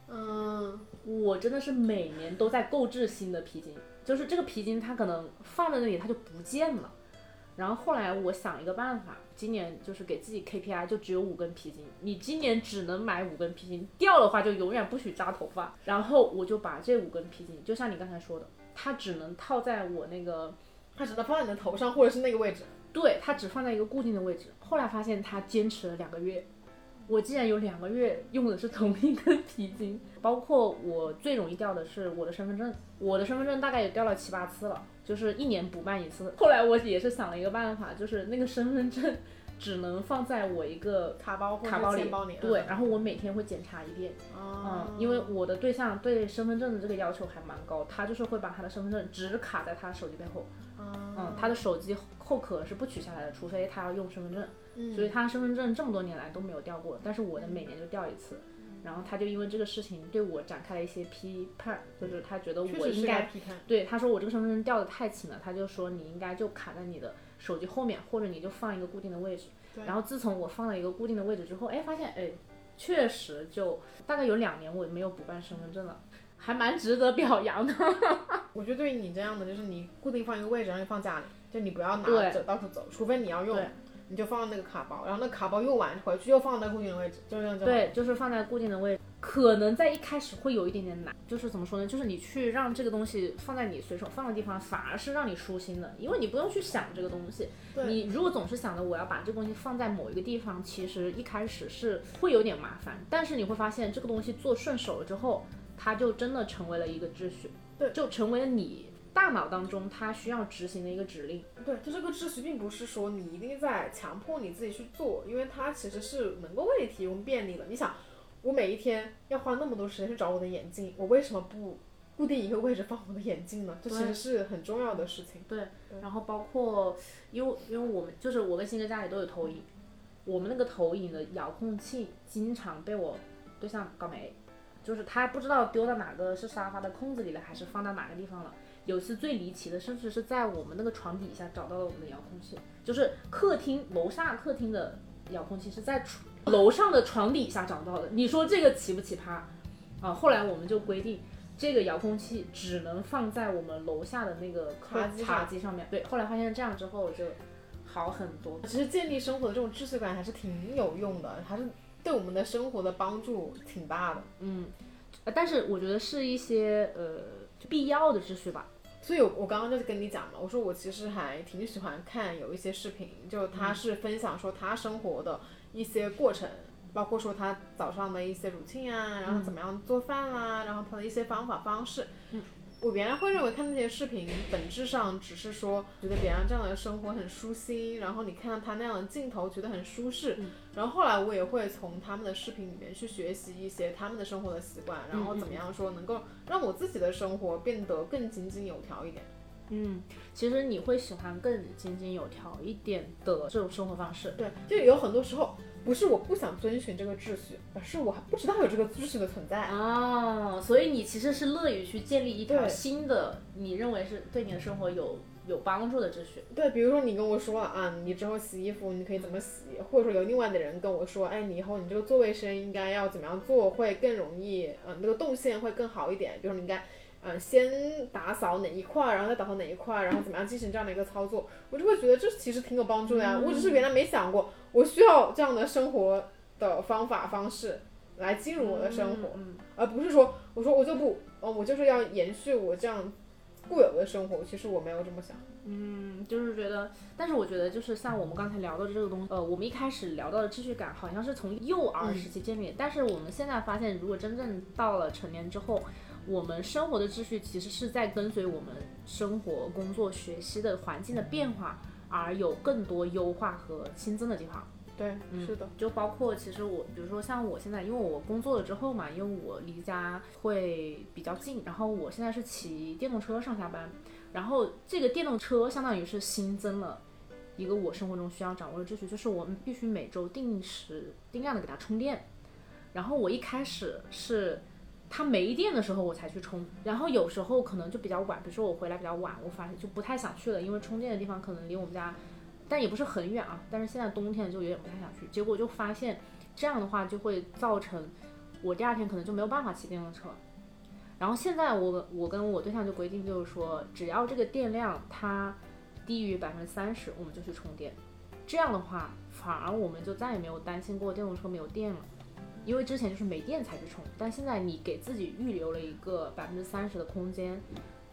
嗯，我真的是每年都在购置新的皮筋。就是这个皮筋，它可能放在那里，它就不见了。然后后来我想一个办法，今年就是给自己 KPI，就只有五根皮筋。你今年只能买五根皮筋，掉的话就永远不许扎头发。然后我就把这五根皮筋，就像你刚才说的，它只能套在我那个，它只能放在你的头上或者是那个位置。对，它只放在一个固定的位置。后来发现它坚持了两个月，我竟然有两个月用的是同一根皮筋，包括我最容易掉的是我的身份证，我的身份证大概也掉了七八次了，就是一年补办一次。后来我也是想了一个办法，就是那个身份证只能放在我一个卡包或者卡包里钱包里，对，然后我每天会检查一遍，哦嗯，因为我的对象对身份证的这个要求还蛮高，他就是会把他的身份证只卡在他手机背后，嗯，他的手机后壳是不取下来的，除非他要用身份证，嗯所以他身份证这么多年来都没有掉过，但是我的每年就掉一次。然后他就因为这个事情对我展开了一些批判，就是他觉得我应该该批判。对他说我这个身份证掉的太勤了，他就说你应该就卡在你的手机后面，或者你就放一个固定的位置。然后自从我放了一个固定的位置之后，哎，发现哎，确实就大概有两年我没有补办身份证了，还蛮值得表扬的。我觉得对于你这样的，就是你固定放一个位置，然后你放家里，就你不要拿着到处走，除非你要用对，你就放那个卡包，然后那卡包用完回去又放在固定的位置，就这样就。对，就是放在固定的位置，可能在一开始会有一点点难，就是怎么说呢？就是你去让这个东西放在你随手放的地方，反而是让你舒心的，因为你不用去想这个东西。对你如果总是想着我要把这个东西放在某一个地方，其实一开始是会有点麻烦，但是你会发现这个东西做顺手了之后，它就真的成为了一个秩序，对，就成为了你大脑当中它需要执行的一个指令。对，就这个秩序并不是说你一定在强迫你自己去做，因为它其实是能够为你提供便利的。你想，我每一天要花那么多时间去找我的眼镜，我为什么不固定一个位置放我的眼镜呢？这其实是很重要的事情。对，然后包括因为因为我们就是我跟新哥家里都有投影，我们那个投影的遥控器经常被我对象搞没，就是他不知道丢到哪个是沙发的空子里了，还是放到哪个地方了。有一次最离奇的，甚至是在我们那个床底下找到了我们的遥控器，就是客厅楼下客厅的遥控器是在楼上的床底下找到的。你说这个奇不奇葩？啊，后来我们就规定。这个遥控器只能放在我们楼下的那个茶几上面。对，后来发现这样之后就好很多。其实建立生活的这种秩序感还是挺有用的，还是对我们的生活的帮助挺大的。嗯，呃但是我觉得是一些呃必要的秩序吧。所以我，我刚刚就是跟你讲嘛，我说我其实还挺喜欢看有一些视频，就他是分享说他生活的一些过程，包括说他早上的一些 routine 啊，然后怎么样做饭啦、然后他的一些方法方式。嗯我原来会认为看那些视频本质上只是说觉得别人这样的生活很舒心，然后你看到他那样的镜头觉得很舒适，然后后来我也会从他们的视频里面去学习一些他们的生活的习惯，然后怎么样说能够让我自己的生活变得更井井有条一点。嗯，其实你会喜欢更井井有条一点的这种生活方式。对，就有很多时候不是我不想遵循这个秩序，而是我还不知道有这个秩序的存在。啊，所以你其实是乐于去建立一条新的，你认为是对你的生活有有帮助的秩序。对，比如说你跟我说啊，你之后洗衣服你可以怎么洗，或者说有另外的人跟我说，哎，你以后你这个做卫生应该要怎么样做会更容易，嗯、那个动线会更好一点。比如说你应该，嗯、先打扫哪一块，然后再打扫哪一块，然后怎么样进行这样的一个操作，我就会觉得这其实挺有帮助的呀。我只是原来没想过，我需要这样的生活的方法方式来进入我的生活。嗯，而不是说我说我就不，哦，我就是要延续我这样固有的生活。其实我没有这么想。嗯，就是觉得，但是我觉得就是像我们刚才聊的这个东西，呃，我们一开始聊到的秩序感好像是从幼儿时期建立，但是我们现在发现，如果真正到了成年之后，我们生活的秩序其实是在跟随我们生活、工作、学习的环境的变化，而有更多优化和新增的地方。对，是的，就包括其实我，比如说像我现在，因为我工作了之后嘛，因为我离家会比较近，然后我现在是骑电动车上下班，然后这个电动车相当于是新增了一个我生活中需要掌握的秩序，就是我们必须每周定时定量的给它充电。然后我一开始是它没电的时候我才去充，然后有时候可能就比较晚，比如说我回来比较晚，我发现就不太想去了，因为充电的地方可能离我们家，但也不是很远啊。但是现在冬天就有点不太想去，结果就发现这样的话就会造成我第二天可能就没有办法骑电动车。然后现在我我跟我对象就规定，就是说只要这个电量它低于百分之三十，我们就去充电。这样的话，反而我们就再也没有担心过电动车没有电了。因为之前就是没电才去充，但现在你给自己预留了一个百分之三十的空间，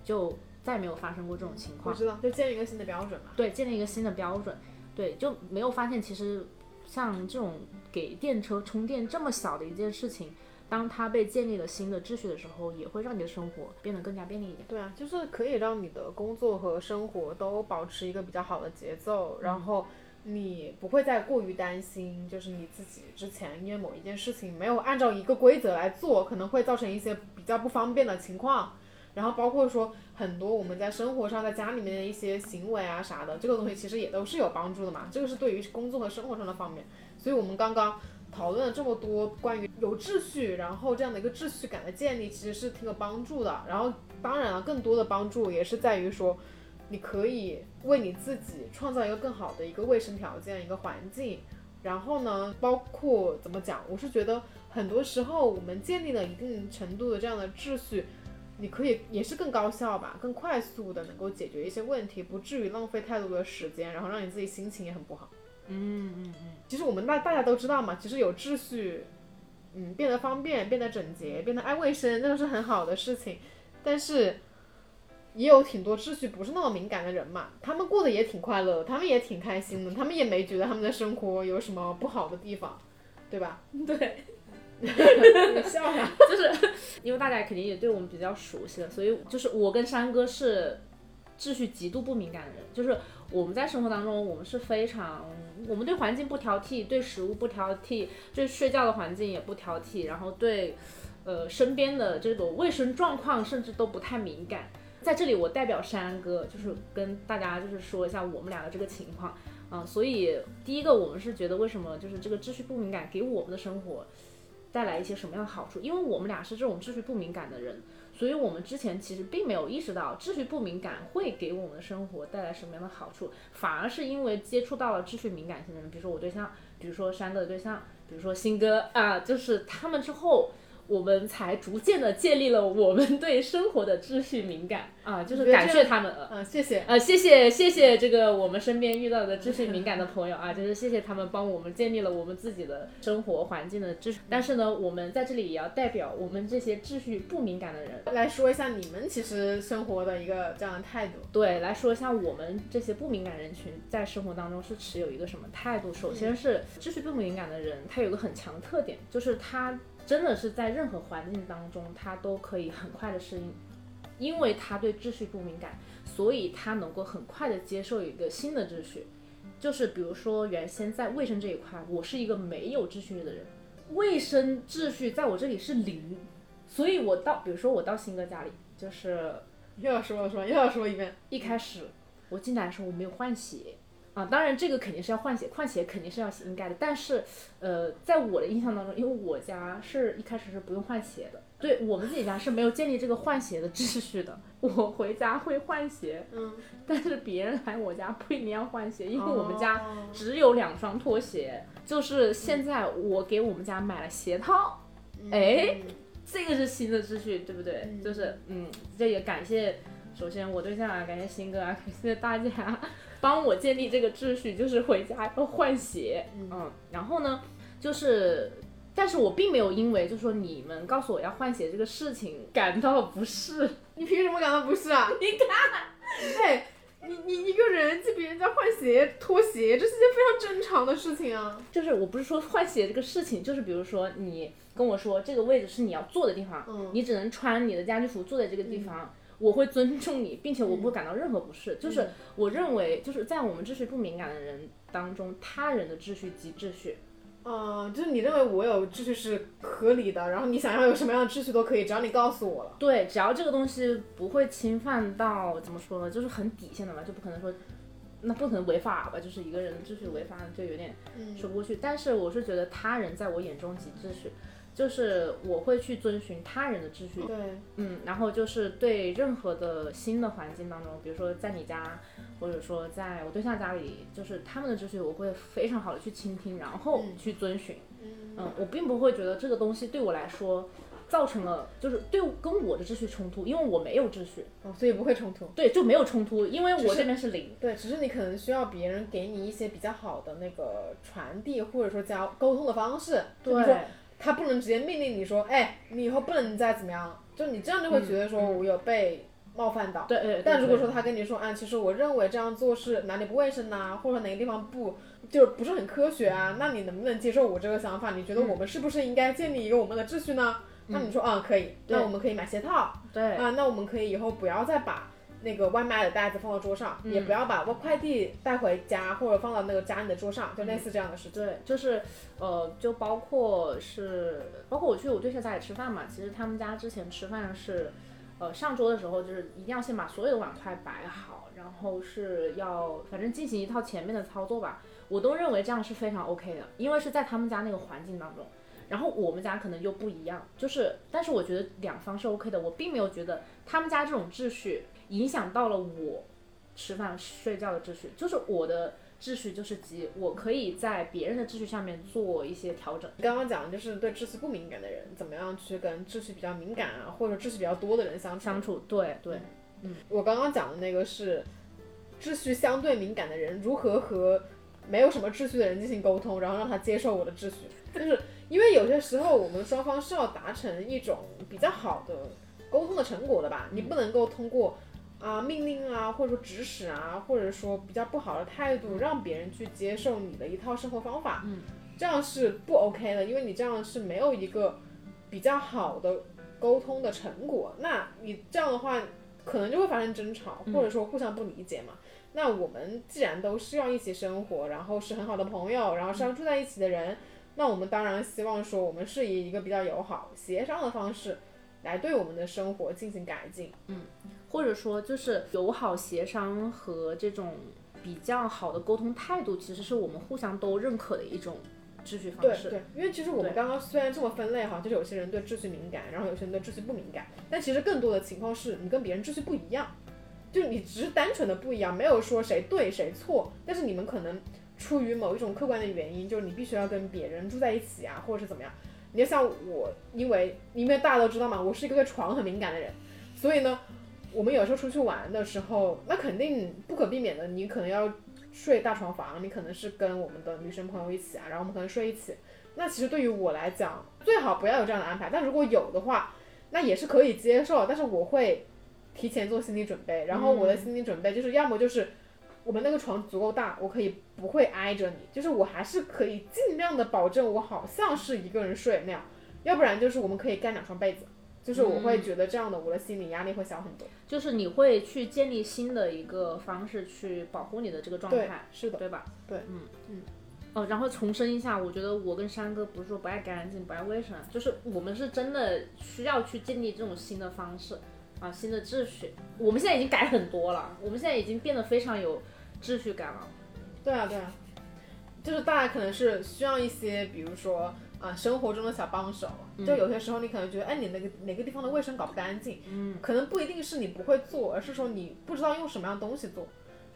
就再也没有发生过这种情况。我知道，就建立一个新的标准嘛。对，建立一个新的标准，对，就没有发现其实像这种给电车充电这么小的一件事情，当它被建立了新的秩序的时候，也会让你的生活变得更加便利一点。对啊，就是可以让你的工作和生活都保持一个比较好的节奏，然后你不会再过于担心，就是你自己之前因为某一件事情没有按照一个规则来做，可能会造成一些比较不方便的情况。然后包括说很多我们在生活上，在家里面的一些行为啊啥的，这个东西其实也都是有帮助的嘛。这个是对于工作和生活上的方面。所以我们刚刚讨论了这么多关于有秩序，然后这样的一个秩序感的建立，其实是挺有帮助的。然后当然了，更多的帮助也是在于说，你可以为你自己创造一个更好的一个卫生条件、一个环境。然后呢，包括怎么讲，我是觉得很多时候我们建立了一定程度的这样的秩序。你可以也是更高效吧，更快速的能够解决一些问题，不至于浪费太多的时间，然后让你自己心情也很不好。嗯嗯嗯。其实我们大大家都知道嘛，其实有秩序，嗯，变得方便，变得整洁，变得爱卫生，那个是很好的事情。但是也有挺多秩序不是那么敏感的人嘛，他们过得也挺快乐，他们也挺开心的，他们也没觉得他们的生活有什么不好的地方，对吧？对。你笑啥？就是因为大家肯定也对我们比较熟悉了，所以就是我跟山哥是秩序极度不敏感的人。就是我们在生活当中，我们是非常，我们对环境不挑剔，对食物不挑剔，对睡觉的环境也不挑剔，然后对呃身边的这种卫生状况甚至都不太敏感。在这里，我代表山哥，就是跟大家就是说一下我们俩的这个情况啊。所以第一个，我们是觉得为什么就是这个秩序不敏感给我们的生活。带来一些什么样的好处？因为我们俩是这种秩序不敏感的人，所以我们之前其实并没有意识到秩序不敏感会给我们的生活带来什么样的好处，反而是因为接触到了秩序敏感性的人，比如说我对象，比如说山哥的对象，比如说新哥啊，就是他们之后。我们才逐渐的建立了我们对生活的秩序敏感啊，就是感谢他们，嗯，谢谢，呃，谢谢谢谢这个我们身边遇到的秩序敏感的朋友啊，就是谢谢他们帮我们建立了我们自己的生活环境的秩序。但是呢，我们在这里也要代表我们这些秩序不敏感的人来说一下你们其实生活的一个这样的态度。对，来说一下我们这些不敏感人群在生活当中是持有一个什么态度。首先是秩序不敏感的人，他有个很强的特点，就是他。真的是在任何环境当中，他都可以很快的适应，因为他对秩序不敏感，所以他能够很快的接受一个新的秩序。就是比如说，原先在卫生这一块，我是一个没有秩序的人，卫生秩序在我这里是零，所以我到，比如说我到新哥家里，就是又要说又要说一遍，一开始我进来的时候我没有换鞋。啊，当然这个肯定是要换鞋，换鞋肯定是要应该的。但是，呃，在我的印象当中，因为我家是一开始是不用换鞋的，对我们自己家是没有建立这个换鞋的秩序的。我回家会换鞋，嗯，但是别人来我家不一定要换鞋，因为我们家只有两双拖鞋。就是现在我给我们家买了鞋套，哎，这个是新的秩序，对不对？就是，嗯，这也感谢，首先我对象啊，感谢新哥啊，感谢大家。帮我建立这个秩序，就是回家要换鞋，嗯，然后呢，就是，但是我并没有因为就说你们告诉我要换鞋这个事情感到不适。你凭什么感到不适啊？你看，哎，你你一个人替别人家换鞋脱鞋，这是件非常正常的事情啊。就是我不是说换鞋这个事情，就是比如说你跟我说这个位置是你要坐的地方，嗯，你只能穿你的家居服坐在这个地方。我会尊重你，并且我不会感到任何不适。就是我认为，就是在我们秩序不敏感的人当中，他人的秩序即秩序。嗯，就是你认为我有秩序是合理的，然后你想要有什么样的秩序都可以，只要你告诉我了。对，只要这个东西不会侵犯到怎么说呢，就是很底线的嘛，就不可能说，那不可能违法吧？就是一个人的秩序违法就有点说不过去。但是我是觉得他人在我眼中即秩序。就是我会去遵循他人的秩序，对，嗯，然后就是对任何的新的环境当中，比如说在你家，或者说在我对象家里，就是他们的秩序，我会非常好的去倾听，然后去遵循，嗯，我并不会觉得这个东西对我来说造成了就是对跟我的秩序冲突，因为我没有秩序，哦，所以不会冲突，对，就没有冲突，因为我这边是零，对，只是你可能需要别人给你一些比较好的那个传递或者说交沟通的方式，对。他不能直接命令你说，哎，你以后不能再怎么样，就你这样就会觉得说我有被冒犯到。对对。但如果说他跟你说，啊，其实我认为这样做是哪里不卫生呐，或者哪个地方不就是不是很科学啊，那你能不能接受我这个想法？你觉得我们是不是应该建立一个我们的秩序呢？那你说啊，可以，那我们可以买鞋套。对。啊，那我们可以以后不要再把。那个外卖的袋子放到桌上，也不要把快递带回家或者放到那个家里的桌上，就类似这样的事。对，就是，呃，就包括是，包括我去我对象家里吃饭嘛，其实他们家之前吃饭是，呃，上桌的时候就是一定要先把所有的碗筷摆好，然后是要反正进行一套前面的操作吧，我都认为这样是非常 OK 的，因为是在他们家那个环境当中。然后我们家可能又不一样，就是，但是我觉得两方是 OK 的，我并没有觉得他们家这种秩序影响到了我吃饭睡觉的秩序，就是我的秩序就是急，我可以在别人的秩序上面做一些调整。刚刚讲的就是对秩序不敏感的人，怎么样去跟秩序比较敏感啊，或者秩序比较多的人相处相处。对对，嗯，我刚刚讲的那个是秩序相对敏感的人如何和没有什么秩序的人进行沟通，然后让他接受我的秩序，就是。因为有些时候我们双方是要达成一种比较好的沟通的成果的吧，你不能够通过啊命令啊或者说指使啊或者说比较不好的态度让别人去接受你的一套生活方法，嗯，这样是不 OK 的，因为你这样是没有一个比较好的沟通的成果，那你这样的话可能就会发生争吵，或者说互相不理解嘛。那我们既然都是要一起生活，然后是很好的朋友，然后是要住在一起的人。那我们当然希望说，我们是以一个比较友好、协商的方式，来对我们的生活进行改进。嗯，或者说就是友好协商和这种比较好的沟通态度，其实是我们互相都认可的一种秩序方式。对对，因为其实我们刚刚虽然这么分类哈，就是有些人对秩序敏感，然后有些人对秩序不敏感，但其实更多的情况是你跟别人秩序不一样，就你只是单纯的不一样，没有说谁对谁错，但是你们可能。出于某一种客观的原因，就是你必须要跟别人住在一起啊，或者是怎么样？你要像我，因为因为大家都知道嘛，我是一个对床很敏感的人，所以呢，我们有时候出去玩的时候，那肯定不可避免的，你可能要睡大床房，你可能是跟我们的女生朋友一起啊，然后我们可能睡一起。那其实对于我来讲，最好不要有这样的安排，但如果有的话，那也是可以接受，但是我会提前做心理准备，然后我的心理准备就是要么就是。我们那个床足够大，我可以不会挨着你，就是我还是可以尽量的保证我好像是一个人睡那样，要不然就是我们可以盖两床被子，就是我会觉得这样的我的心理压力会小很多。就是你会去建立新的一个方式去保护你的这个状态，是的，对吧？对，嗯嗯。哦，然后重申一下，我觉得我跟山哥不是说不爱干净、不爱卫生，就是我们是真的需要去建立这种新的方式啊，新的秩序。我们现在已经改很多了，我们现在已经变得非常有。秩序感了，对啊对啊，就是大家可能是需要一些，比如说啊生活中的小帮手，就有些时候你可能觉得，哎你那个哪个地方的卫生搞不干净，嗯，可能不一定是你不会做，而是说你不知道用什么样的东西做，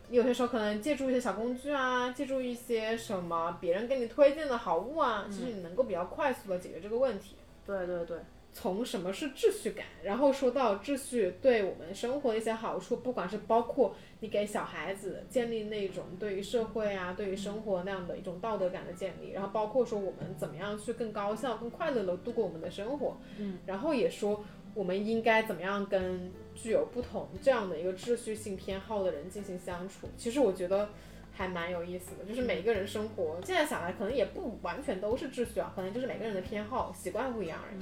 你有些时候可能借助一些小工具啊，借助一些什么别人给你推荐的好物啊，其实你能够比较快速的解决这个问题。对对对。从什么是秩序感，然后说到秩序对我们生活的一些好处，不管是包括你给小孩子建立那种对于社会啊、对于生活那样的一种道德感的建立，然后包括说我们怎么样去更高效、更快乐的度过我们的生活，嗯，然后也说我们应该怎么样跟具有不同这样的一个秩序性偏好的人进行相处。其实我觉得还蛮有意思的，就是每个人生活现在想来可能也不完全都是秩序啊，可能就是每个人的偏好、习惯不一样而已。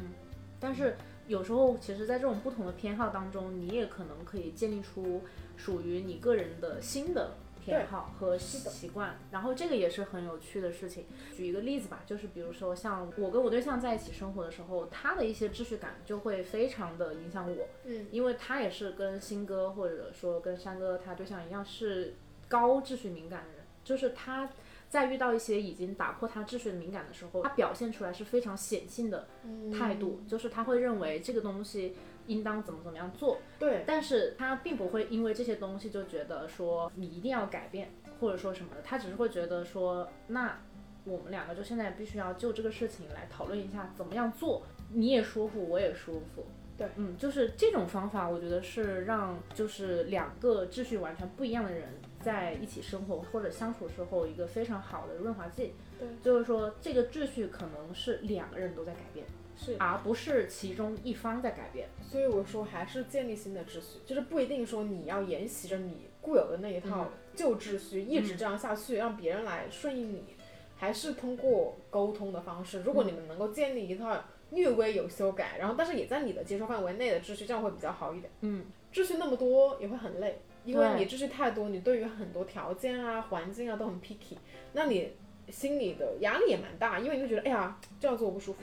但是有时候，其实，在这种不同的偏好当中，你也可能可以建立出属于你个人的新的偏好和习惯，然后这个也是很有趣的事情。举一个例子吧，就是比如说像我跟我对象在一起生活的时候，他的一些秩序感就会非常的影响我，嗯，因为他也是跟新哥或者说跟山哥他对象一样是高秩序敏感的人，就是他。在遇到一些已经打破他秩序的敏感的时候，他表现出来是非常显性的态度，就是他会认为这个东西应当怎么怎么样做。对，但是他并不会因为这些东西就觉得说你一定要改变或者说什么的，他只是会觉得说，那我们两个就现在必须要就这个事情来讨论一下怎么样做，你也舒服，我也舒服。对，嗯，就是这种方法，我觉得是让就是两个秩序完全不一样的人。在一起生活或者相处时候，一个非常好的润滑剂。对，就是说这个秩序可能是两个人都在改变，是，而不是其中一方在改变。所以我说还是建立新的秩序，就是不一定说你要沿袭着你固有的那一套旧秩序，一直这样下去，让别人来顺应你，还是通过沟通的方式。如果你们能够建立一套略微有修改，然后但是也在你的接受范围内的秩序，这样会比较好一点。嗯，秩序那么多也会很累，因为你知识太多，你对于很多条件啊、环境啊都很 picky，那你心里的压力也蛮大，因为你会觉得，哎呀，这样做我不舒服，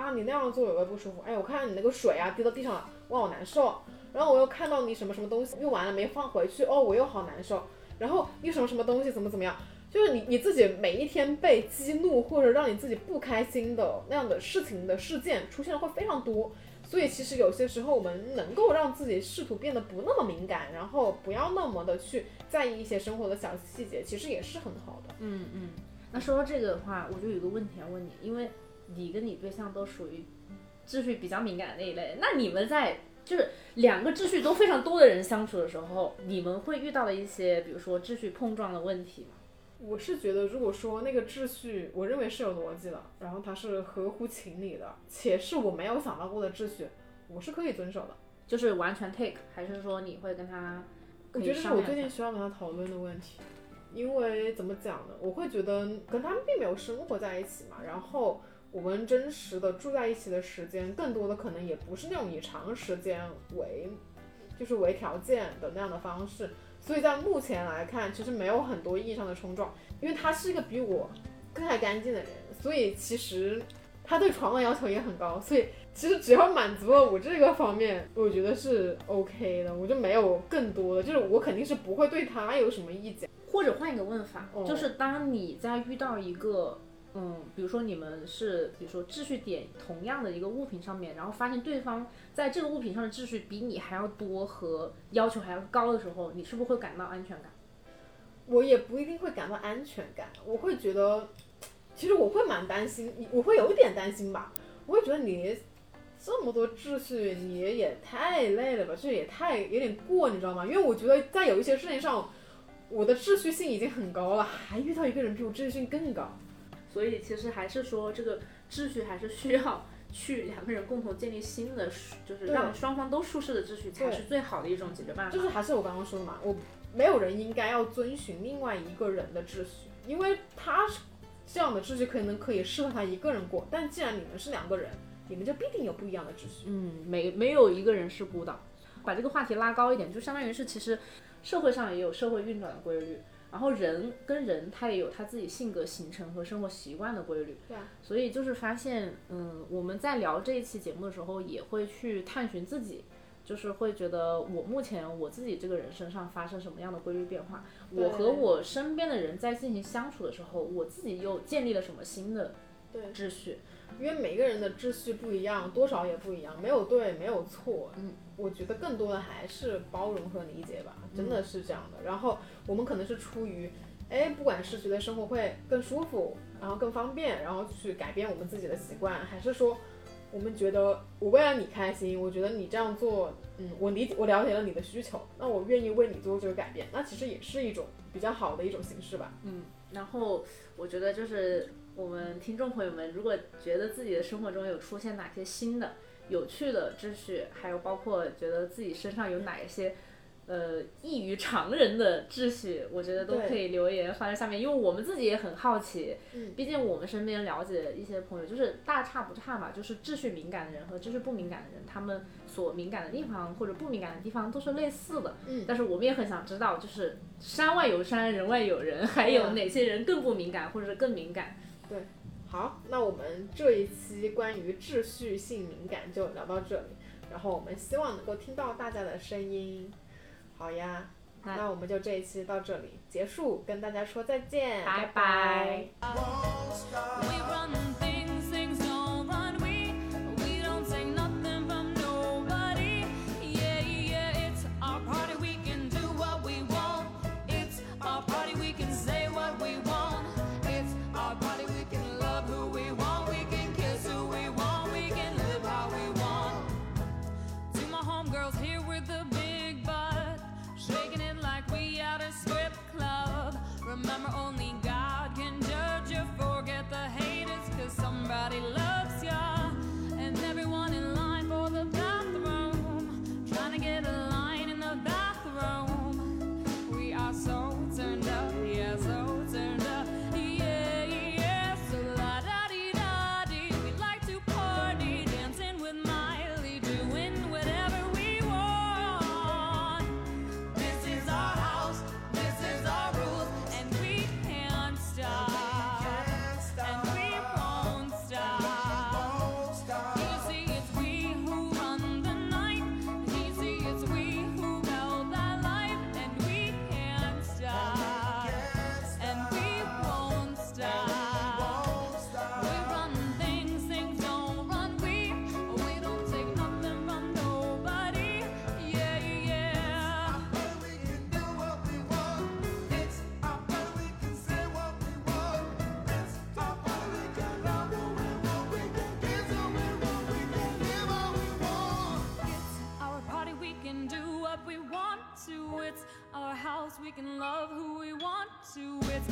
啊，你那样做我又不舒服，哎，我看到你那个水啊滴到地上了，我好难受，然后我又看到你什么什么东西用完了没放回去，哦，我又好难受，然后你什么什么东西怎么怎么样。就是你你自己每一天被激怒或者让你自己不开心的那样的事情的事件出现的会非常多，所以其实有些时候我们能够让自己试图变得不那么敏感，然后不要那么的去在意一些生活的小细节，其实也是很好的。嗯嗯。那说到这个的话，我就有个问题要问你，因为你跟你对象都属于秩序比较敏感的那一类，那你们在就是两个秩序都非常多的人相处的时候，你们会遇到的一些，比如说秩序碰撞的问题吗？我是觉得，如果说那个秩序，我认为是有逻辑的，然后它是合乎情理的，且是我没有想到过的秩序，我是可以遵守的。就是完全 take，还是说你会跟他我觉得这是我最近需要跟他讨论的问题，因为怎么讲呢？我会觉得跟他们并没有生活在一起嘛，然后我们真实的住在一起的时间，更多的可能也不是那种以长时间为，就是为条件的那样的方式。所以在目前来看，其实没有很多意义上的冲撞，因为他是一个比我更爱干净的人，所以其实他对床的要求也很高，所以其实只要满足了我这个方面，我觉得是 OK 的，我就没有更多的，就是我肯定是不会对他有什么意见。或者换一个问法，哦就是当你在遇到一个，嗯，比如说你们是，比如说秩序点同样的一个物品上面，然后发现对方在这个物品上的秩序比你还要多和要求还要高的时候，你是不是会感到安全感？我也不一定会感到安全感，我会觉得，其实我会蛮担心，我会有一点担心吧，我会觉得你这么多秩序，你也太累了吧，这也太有点过，你知道吗？因为我觉得在有一些事情上，我的秩序性已经很高了，还遇到一个人比我秩序性更高。所以其实还是说这个秩序还是需要去两个人共同建立新的，就是让双方都舒适的秩序才是最好的一种解决办法。就是还是我刚刚说的嘛，我没有人应该要遵循另外一个人的秩序，因为他是这样的秩序可能可以适合他一个人过，但既然你们是两个人，你们就必定有不一样的秩序。嗯，没没有一个人是孤岛。把这个话题拉高一点，就相当于是其实社会上也有社会运转的规律，然后人跟人他也有他自己性格形成和生活习惯的规律。对啊，所以就是发现，嗯，我们在聊这一期节目的时候，也会去探寻自己。就是会觉得我目前我自己这个人身上发生什么样的规律变化，我和我身边的人在进行相处的时候，我自己又建立了什么新的对，秩序。因为每个人的秩序不一样，多少也不一样，没有对，没有错。嗯，我觉得更多的还是包容和理解吧，真的是这样的。然后我们可能是出于，哎，不管是觉得生活会更舒服，然后更方便，然后去改变我们自己的习惯，还是说我们觉得我为了你开心，我觉得你这样做，嗯，我理解，我了解了你的需求，那我愿意为你做这个改变，那其实也是一种比较好的一种形式吧。嗯，然后我觉得就是我们听众朋友们，如果觉得自己的生活中有出现哪些新的、有趣的秩序，还有包括觉得自己身上有哪一些。呃，异于常人的秩序，我觉得都可以留言放在下面，因为我们自己也很好奇。嗯毕竟我们身边了解的一些朋友，就是大差不差嘛，就是秩序敏感的人和秩序不敏感的人，他们所敏感的地方或者不敏感的地方都是类似的。嗯但是我们也很想知道，就是山外有山，人外有人，还有哪些人更不敏感，或者是更敏感？好，那我们这一期关于秩序性敏感就聊到这里，然后我们希望能够听到大家的声音。好呀，那那我们就这一期到这里结束，跟大家说再见，拜拜 to. It's